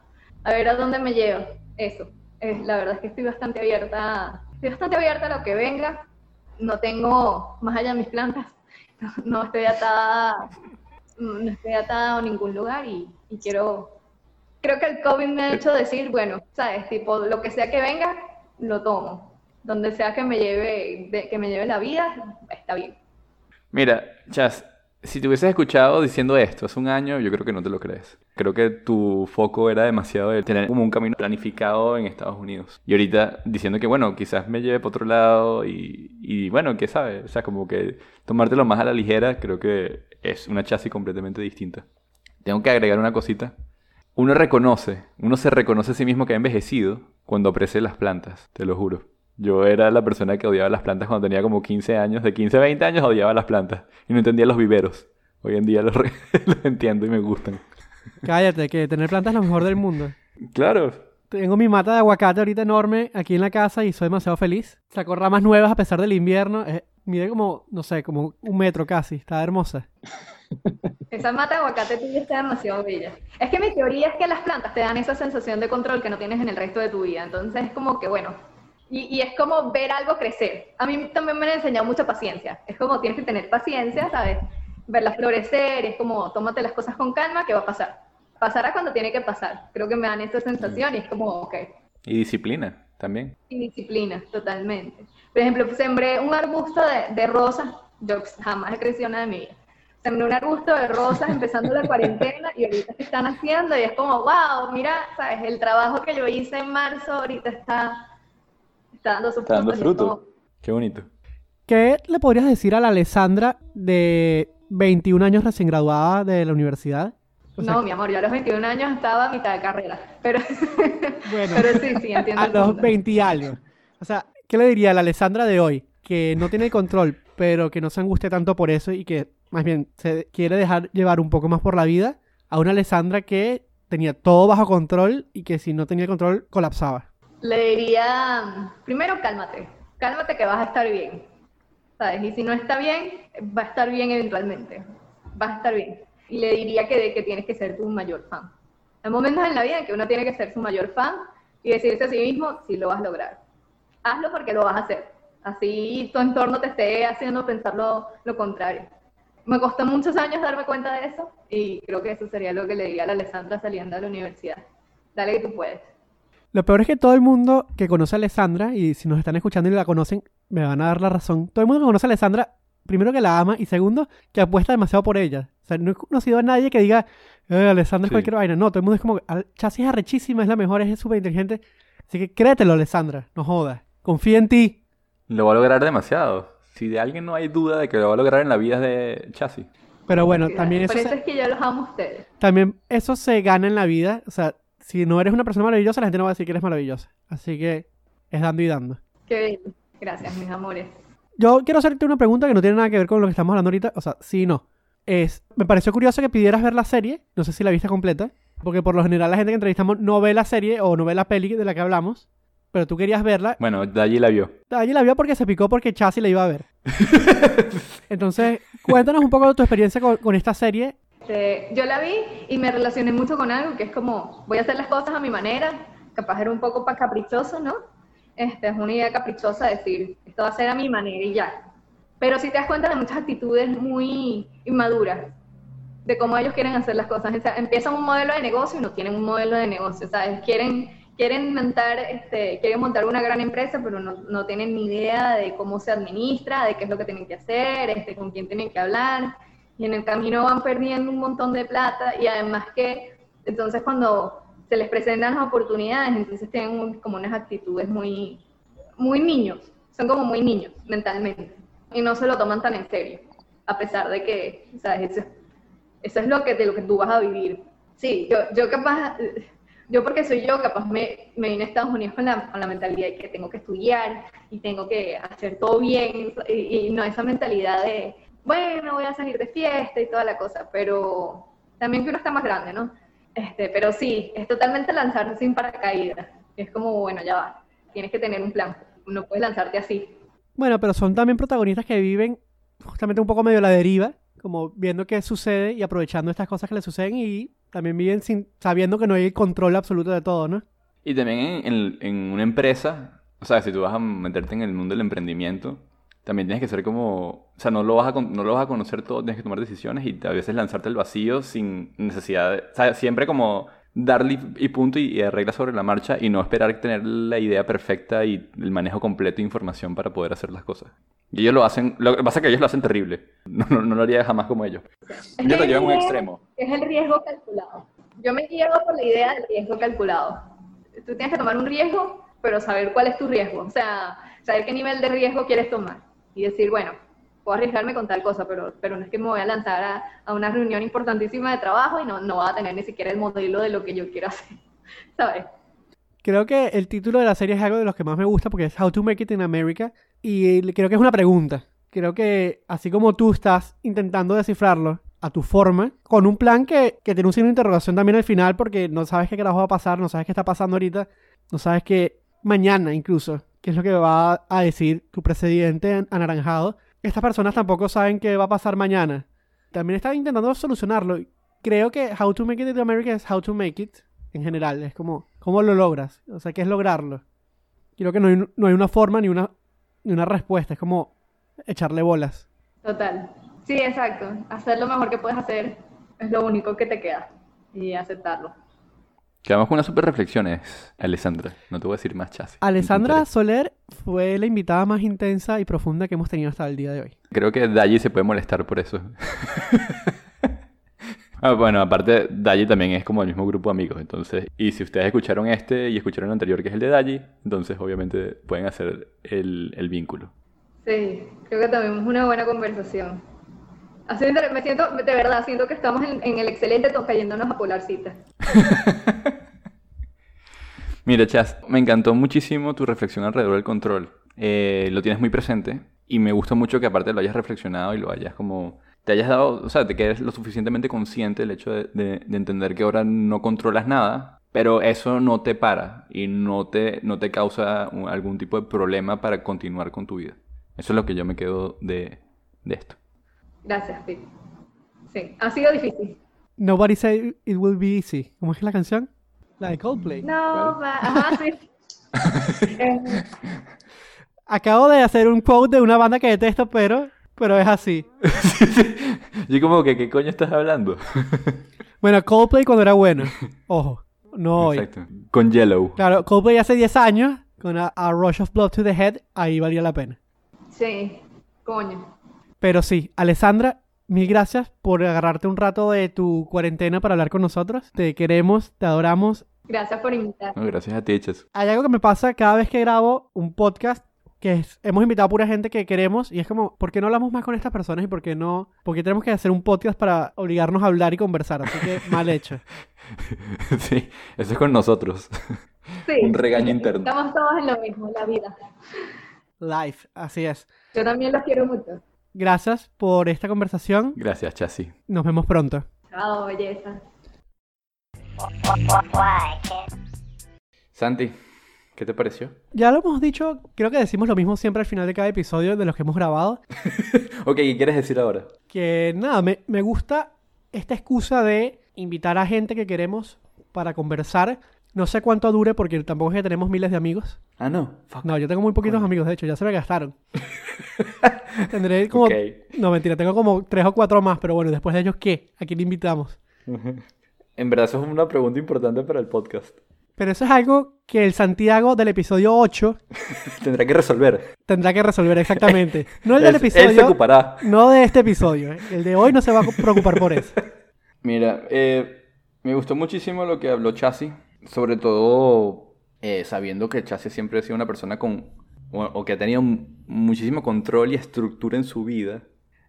A ver a dónde me llevo. Eso. Eh, la verdad es que estoy bastante abierta, estoy bastante abierta a lo que venga. No tengo, más allá de mis plantas, *laughs* no estoy atada no estoy atada a ningún lugar y, quiero, creo que el COVID me ha hecho decir, bueno, sabes, tipo, lo que sea que venga, lo tomo. Donde sea que me lleve, que me lleve la vida, está bien. Mira, Chas, si te hubieses escuchado diciendo esto hace un año, yo creo que no te lo crees. Creo que tu foco era demasiado de tener como un camino planificado en Estados Unidos. Y ahorita diciendo que, bueno, quizás me lleve para otro lado y, y bueno, qué sabe. O sea, como que tomártelo más a la ligera, creo que es una chasis completamente distinta. Tengo que agregar una cosita. Uno reconoce, uno se reconoce a sí mismo que ha envejecido cuando aprecia las plantas, te lo juro. Yo era la persona que odiaba las plantas cuando tenía como 15 años. De 15 a 20 años odiaba las plantas. Y no entendía los viveros. Hoy en día *laughs* los, entiendo y me gustan. Cállate, que tener plantas es lo mejor del mundo. Claro. Tengo mi mata de aguacate ahorita enorme aquí en la casa y soy demasiado feliz. Sacó ramas nuevas a pesar del invierno. Mide como, no sé, como un metro casi. Está hermosa. Esa mata de aguacate tuya está demasiado bella. Es que mi teoría es que las plantas te dan esa sensación de control que no tienes en el resto de tu vida. Entonces es como que, bueno, y, y es como ver algo crecer. A mí también me han enseñado mucha paciencia. Es como tienes que tener paciencia, ¿sabes? Verlas florecer, es como tómate las cosas con calma, ¿qué va a pasar? Pasará cuando tiene que pasar. Creo que me dan esa sensación y es como, ok, Y disciplina también. y disciplina, totalmente. Por ejemplo, sembré un arbusto de, de rosas, yo jamás he crecido nada de mi vida. Sembré un arbusto de rosas empezando la cuarentena y ahorita se están haciendo y es como, wow, mira, ¿sabes? El trabajo que yo hice en marzo ahorita está, está dando sus Está dando es como- fruto. Qué bonito. ¿Qué le podrías decir a la Alessandra de 21 años recién graduada de la universidad? O sea, No, mi amor, yo a los 21 años estaba a mitad de carrera, pero, *laughs* Bueno. pero sí, sí, entiendo *laughs* a el los punto. 20 y algo. O sea, ¿qué le diría a la Alessandra de hoy? Que no tiene el control, pero que no se angustie tanto por eso y que más bien se quiere dejar llevar un poco más por la vida a una Alessandra que tenía todo bajo control y que si no tenía control colapsaba. Le diría, primero cálmate, cálmate que vas a estar bien, ¿sabes? Y si no está bien, va a estar bien eventualmente, va a estar bien. Y le diría que, que tienes que ser tu mayor fan. Hay momentos en la vida en que uno tiene que ser su mayor fan y decirse a sí mismo si lo vas a lograr. Hazlo porque lo vas a hacer. Así tu entorno te esté haciendo pensar lo, lo contrario. Me costó muchos años darme cuenta de eso y creo que eso sería lo que le diría a la Alessandra saliendo de la universidad. Dale que tú puedes. Lo peor es que todo el mundo que conoce a Alessandra, y si nos están escuchando y la conocen, me van a dar la razón. Todo el mundo que conoce a Alessandra, primero que la ama y segundo que apuesta demasiado por ella. O sea, no he conocido a nadie que diga, eh, Alessandra es Sí. cualquier vaina. No, todo el mundo es como, "Al- Chassis es arrechísima, es la mejor, es súper inteligente. Así que créetelo, Alessandra, no jodas. Confía en ti. Lo va a lograr demasiado. Si de alguien no hay duda de que lo va a lograr en la vida de Chassis. Pero bueno, también eso, Por eso se, es que yo los amo a ustedes. también eso se gana en la vida. O sea, si no eres una persona maravillosa, la gente no va a decir que eres maravillosa. Así que es dando y dando. Qué bello. Gracias, mis amores. Yo quiero hacerte una pregunta que no tiene nada que ver con lo que estamos hablando ahorita. O sea, sí y no. Es, me pareció curioso que pidieras ver la serie. No sé si la viste completa. Porque por lo general la gente que entrevistamos no ve la serie o no ve la peli de la que hablamos. Pero tú querías verla. Bueno, de allí la vio. Allí la vio porque se picó porque Chassi la iba a ver. *laughs* Entonces, cuéntanos un poco de tu experiencia con, con esta serie. Este, yo la vi y me relacioné mucho con algo que es como, voy a hacer las cosas a mi manera, capaz era un poco caprichoso, ¿no? Este, es una idea caprichosa decir, esto va a ser a mi manera y ya. Pero si te das cuenta de muchas actitudes muy inmaduras, de cómo ellos quieren hacer las cosas. O sea, empiezan un modelo de negocio y no tienen un modelo de negocio, ¿sabes? Quieren, quieren, montar, este, quieren montar una gran empresa, pero no, no tienen ni idea de cómo se administra, de qué es lo que tienen que hacer, este, con quién tienen que hablar. Y en el camino van perdiendo un montón de plata y además que, entonces cuando se les presentan las oportunidades, entonces tienen un- como unas actitudes muy, muy niños, son como muy niños mentalmente y no se lo toman tan en serio, a pesar de que, ¿sabes? Eso, eso es lo que, de lo que tú vas a vivir. Sí, yo, yo capaz, yo porque soy yo, capaz me, me vine a Estados Unidos con la, con la mentalidad de que tengo que estudiar y tengo que hacer todo bien y, no esa mentalidad de, bueno, voy a salir de fiesta y toda la cosa, pero también que uno está más grande, ¿no? Este, pero sí, es totalmente lanzarse sin paracaídas. Es como, bueno, ya va, tienes que tener un plan, no puedes lanzarte así. Bueno, pero son también protagonistas que viven justamente un poco medio a la deriva, como viendo qué sucede y aprovechando estas cosas que les suceden y también viven sin, sabiendo que no hay control absoluto de todo, ¿no? Y también en, en- una empresa, o sea, si tú vas a meterte en el mundo del emprendimiento, también tienes que ser como, o sea, no lo vas a, no lo vas a conocer todo, tienes que tomar decisiones y a veces lanzarte al vacío sin necesidad de, o sea, siempre como darle y punto y, y arregla sobre la marcha y no esperar tener la idea perfecta y el manejo completo de información para poder hacer las cosas. Y ellos lo hacen, lo que pasa es que ellos lo hacen terrible. *laughs* No, no, no lo haría jamás como ellos. Ellos lo llevan a un extremo. Es el riesgo calculado. Yo me guío por la idea del riesgo calculado. Tú tienes que tomar un riesgo, pero saber cuál es tu riesgo. O sea, saber qué nivel de riesgo quieres tomar. Y decir, bueno, puedo arriesgarme con tal cosa, pero, pero no es que me voy a lanzar a, a una reunión importantísima de trabajo y no, no voy a tener ni siquiera el modelo de lo que yo quiero hacer. *laughs* ¿Sabes? Creo que el título de la serie es algo de los que más me gusta porque es How to Make It in America y creo que es una pregunta. Creo que así como tú estás intentando descifrarlo a tu forma, con un plan que, que tiene un signo de interrogación también al final porque no sabes qué carajo va a pasar, no sabes qué está pasando ahorita, no sabes qué mañana incluso, qué es lo que va a decir tu presidente anaranjado. Estas personas tampoco saben qué va a pasar mañana. También están intentando solucionarlo. Creo que How to Make It in America es How to Make It en general. Es como, ¿cómo lo logras? O sea, ¿qué es lograrlo? Creo que no hay, no hay una forma ni una, ni una respuesta. Es como echarle bolas. Total. Sí, exacto. Hacer lo mejor que puedes hacer es lo único que te queda. Y aceptarlo. Quedamos con unas super reflexiones, Alessandra. No te voy a decir más chasis. Alessandra Soler fue la invitada más intensa y profunda que hemos tenido hasta el día de hoy. Creo que Dayi se puede molestar por eso. *laughs* Ah, bueno, aparte, Dayi también es como el mismo grupo de amigos, entonces, y si ustedes escucharon este y escucharon el anterior que es el de Dayi, entonces obviamente pueden hacer el, el vínculo. Sí, creo que también es una buena conversación. Me siento, de verdad, siento que estamos en, el excelente to- cayéndonos a polarcita. *laughs* Mira, Chas, me encantó muchísimo tu reflexión alrededor del control. Eh, lo tienes muy presente y me gusta mucho que aparte lo hayas reflexionado y lo hayas como... Te hayas dado, o sea, te quedes lo suficientemente consciente del hecho de, de- de entender que ahora no controlas nada, pero eso no te para y no te, no te causa algún tipo de problema para continuar con tu vida. Eso es lo que yo me quedo de, de esto. Gracias, Pete. Sí, ha sido difícil. Nobody said it will be easy. ¿Cómo es que es la canción? La de Coldplay. No, va- ajá, sí. Eh, *laughs* Acabo de hacer un quote de una banda que detesto, pero, pero es así. *laughs* Yo como que, ¿qué coño estás hablando? *laughs* Bueno, Coldplay cuando era bueno. Ojo, no hoy. Exacto. Con Yellow. Claro, Coldplay hace 10 años, con a, a Rush of Blood to the Head, ahí valía la pena. sí, coño. Pero sí, Alessandra, mil gracias por agarrarte un rato de tu cuarentena para hablar con nosotros. Te queremos, te adoramos. Gracias por invitarme. No, gracias a ti, Chas. Hay algo que me pasa cada vez que grabo un podcast que es- hemos invitado a pura gente que queremos y es como, ¿por qué no hablamos más con estas personas y por qué no? Porque tenemos que hacer un podcast para obligarnos a hablar y conversar, así que mal hecho. *laughs* Sí, eso es con nosotros. Sí, Un regaño interno. Estamos todos en lo mismo, la vida. Live, así es. Yo también los quiero mucho. Gracias por esta conversación. Gracias, Chasi. Nos vemos pronto. Chao, belleza. Santi, ¿qué te pareció? Ya lo hemos dicho, creo que decimos lo mismo siempre al final de cada episodio de los que hemos grabado. *laughs* Ok, ¿qué quieres decir ahora? Que nada, me, me gusta esta excusa de invitar a gente que queremos para conversar. No sé cuánto dure porque tampoco es que tenemos miles de amigos. Ah, no. Fuck. No, yo tengo muy poquitos amigos, de hecho, ya se me gastaron. *laughs* Tendré como... No, mentira, tengo como tres o cuatro más, pero bueno, después de ellos, ¿qué? ¿A quién invitamos? En verdad, eso es una pregunta importante para el podcast. Pero eso es algo que el Santiago del episodio 8 *laughs* Tendrá que resolver. tendrá que resolver exactamente. No el del episodio... Él se ocupará. No de este episodio. ¿eh? El de hoy no se va a preocupar por eso. *laughs* Mira, eh, me gustó muchísimo lo que habló Chasi, sobre todo eh, sabiendo que Chasi siempre ha sido una persona con, o, que ha tenido muchísimo control y estructura en su vida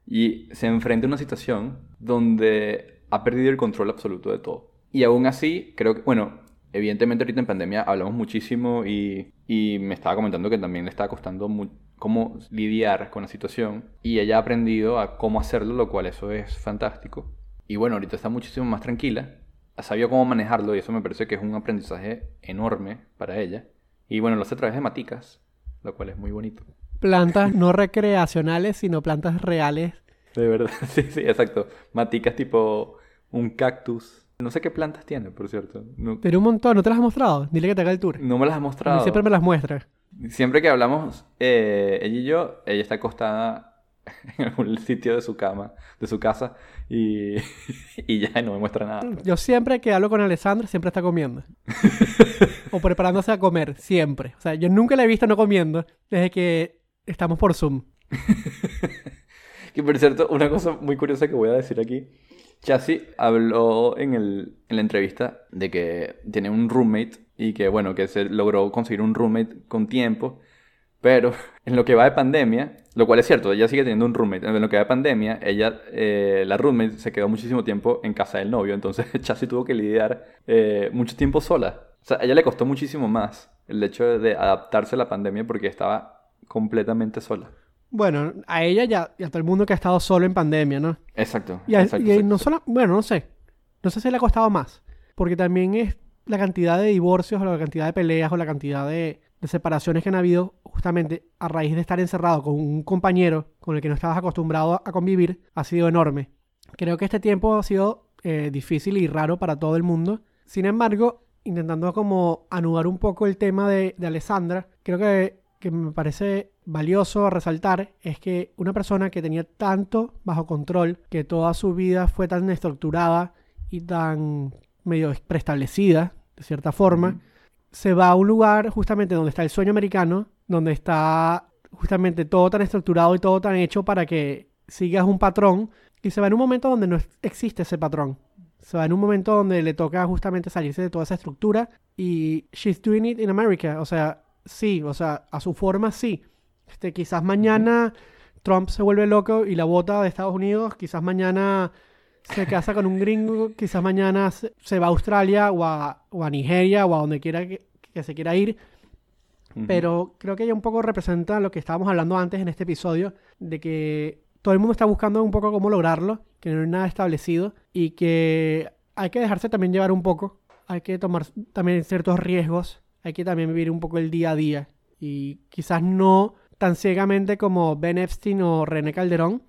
y se enfrenta a una situación donde ha perdido el control absoluto de todo. Y aún así, creo que, bueno, evidentemente ahorita en pandemia hablamos muchísimo y, y me estaba comentando que también le estaba costando cómo lidiar con la situación y ella ha aprendido a cómo hacerlo, lo cual eso es fantástico. Y bueno, ahorita está muchísimo más tranquila, ha sabido cómo manejarlo y eso me parece que es un aprendizaje enorme para ella. Y bueno, lo hace a través de maticas, lo cual es muy bonito. Plantas *laughs* no recreacionales, sino plantas reales. De verdad, *laughs* sí, sí, exacto. Maticas tipo un cactus. No sé qué plantas tiene, por cierto. No, Pero un montón, ¿no te las has mostrado? Dile que te haga el tour. no me las ha A mí mostrado. siempre me las muestra. Siempre que hablamos, eh, ella y yo, ella está acostada *laughs* en algún sitio de su cama, de su casa, y, *laughs* y ya no me muestra nada. Yo siempre que hablo con Alessandra, siempre está comiendo. *laughs* o preparándose a comer, siempre. O sea, yo nunca la he visto no comiendo desde que estamos por Zoom. Que por cierto, una cosa muy curiosa que voy a decir aquí. Chassi habló en, el, en la entrevista de que tiene un roommate y que, bueno, que se logró conseguir un roommate con tiempo. Pero *laughs* en lo que va de pandemia, lo cual es cierto, ella sigue teniendo un roommate. En lo que va de pandemia, ella, eh, la roommate, se quedó muchísimo tiempo en casa del novio. Entonces *laughs* Chassi tuvo que lidiar eh, mucho tiempo sola. O sea, a ella le costó muchísimo más el hecho de adaptarse a la pandemia porque estaba completamente sola. Bueno, a ella ya, y a todo el mundo que ha estado solo en pandemia, ¿no? Exacto. Y, a- exacto, y exacto. no solo, bueno, no sé. No sé si le ha costado más. Porque también es la cantidad de divorcios o la cantidad de peleas o la cantidad de, separaciones que han habido justamente a raíz de estar encerrado con un compañero con el que no estabas acostumbrado a convivir ha sido enorme. Creo que este tiempo ha sido eh, difícil y raro para todo el mundo. Sin embargo, intentando como anudar un poco el tema de, de Alessandra, creo que, que me parece valioso resaltar es que una persona que tenía tanto bajo control, que toda su vida fue tan estructurada y tan medio preestablecida, de cierta forma, se va a un lugar justamente donde está el sueño americano, donde está justamente todo tan estructurado y todo tan hecho para que sigas un patrón, y se va en un momento donde no existe ese patrón. Se va en un momento donde le toca justamente salirse de toda esa estructura y she's doing it in America. O sea, sí, o sea, a su forma sí. Este, quizás mañana Trump se vuelve loco y la vota de Estados Unidos, quizás mañana se casa con un gringo, quizás mañana se, va a Australia o a, o a Nigeria o a donde quiera que, que se quiera ir. Pero creo que ella un poco representa lo que estábamos hablando antes en este episodio, de que todo el mundo está buscando un poco cómo lograrlo, que no hay nada establecido y que hay que dejarse también llevar un poco, hay que tomar también ciertos riesgos, hay que también vivir un poco el día a día. Y quizás no tan ciegamente como Ben Epstein o René Calderón,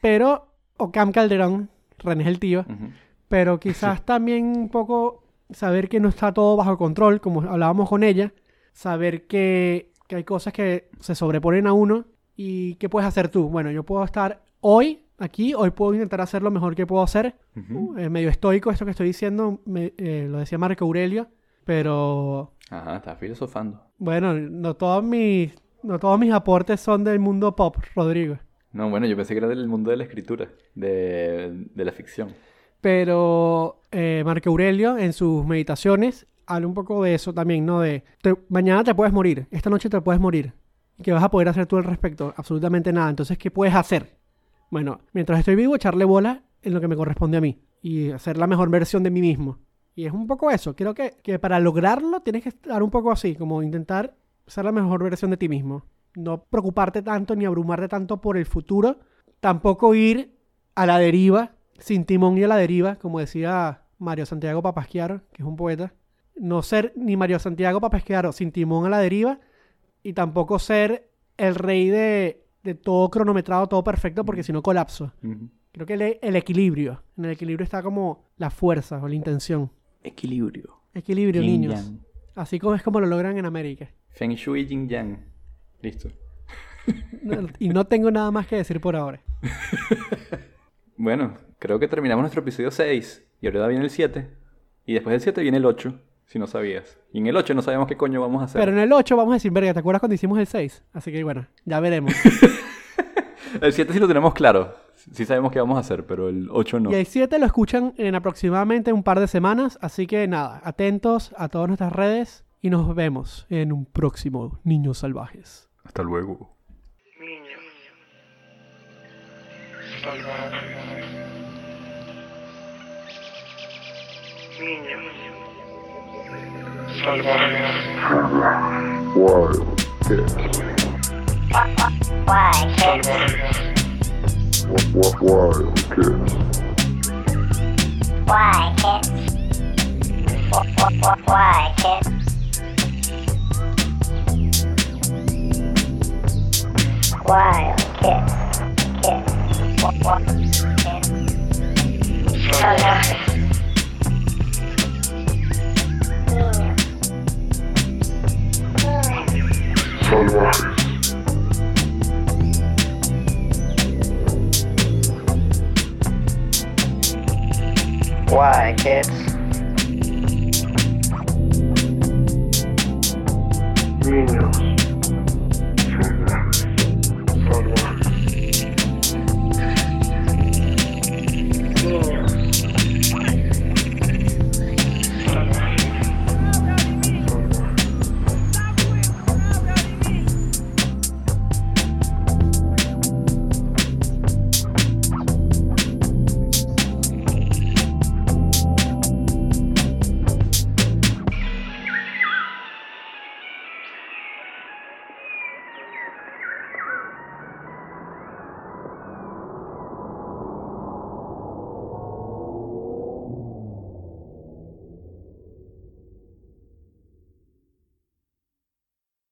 pero, o Cam Calderón, René es el tío, Ujú. pero quizás también un poco saber que no está todo bajo control, como hablábamos con ella, saber que, que hay cosas que se sobreponen a uno y qué puedes hacer tú. Bueno, yo puedo estar hoy aquí, hoy puedo intentar hacer lo mejor que puedo hacer. Ujú. Eh, medio estoico esto que estoy diciendo, me- eh, lo decía Marco Aurelio, pero Ajá, está filosofando. bueno, no todos mis, no todos mis aportes son del mundo pop, Rodrigo. No, bueno, yo pensé que era del mundo de la escritura, de, de la ficción. Pero eh, Marco Aurelio en sus meditaciones habla un poco de eso también, ¿no? De te- mañana te puedes morir, esta noche te puedes morir. ¿Y qué vas a poder hacer tú al respecto? Absolutamente nada. Entonces, ¿qué puedes hacer? Bueno, mientras estoy vivo, echarle bola en lo que me corresponde a mí y hacer la mejor versión de mí mismo. Y es un poco eso. Creo que, que para lograrlo tienes que estar un poco así, como intentar ser la mejor versión de ti mismo. No preocuparte tanto ni abrumarte tanto por el futuro. Tampoco ir a la deriva, sin timón y a la deriva, como decía Mario Santiago Papasquiaro, que es un poeta. No ser ni Mario Santiago Papasquiaro sin timón a la deriva y tampoco ser el rey de, de todo cronometrado, todo perfecto, porque si no colapso. Creo que el, el equilibrio. En el equilibrio está como la fuerza o la intención. Equilibrio. Equilibrio, Yin niños. yang. Así como es como lo logran en América. Feng Shui Yin Yang. Listo. No- Y no tengo nada más que decir por ahora. *laughs* Bueno, creo que terminamos nuestro episodio 6 y ahora viene el 7. Y después del 7 viene el 8, si no sabías. Y en el 8 no sabemos qué coño vamos a hacer. Pero en el 8 vamos a decir, verga, ¿te acuerdas cuando hicimos el 6? Así que bueno, ya veremos. *laughs* El 7 sí lo tenemos claro. Sí sabemos qué vamos a hacer, pero el 8 no. Y el 7 lo escuchan en aproximadamente un par de semanas. Así que nada, atentos a todas nuestras redes y nos vemos en un próximo Niños Salvajes. Hasta luego. Wild Kids. Why, kids? Wa- wa- Wild Kids. Why, kids? Wh- wh- Why, kids? Wild kids. Kids. Wh- wh- kids. Salvajes. Salvajes. Why, kids? Niños. Conway.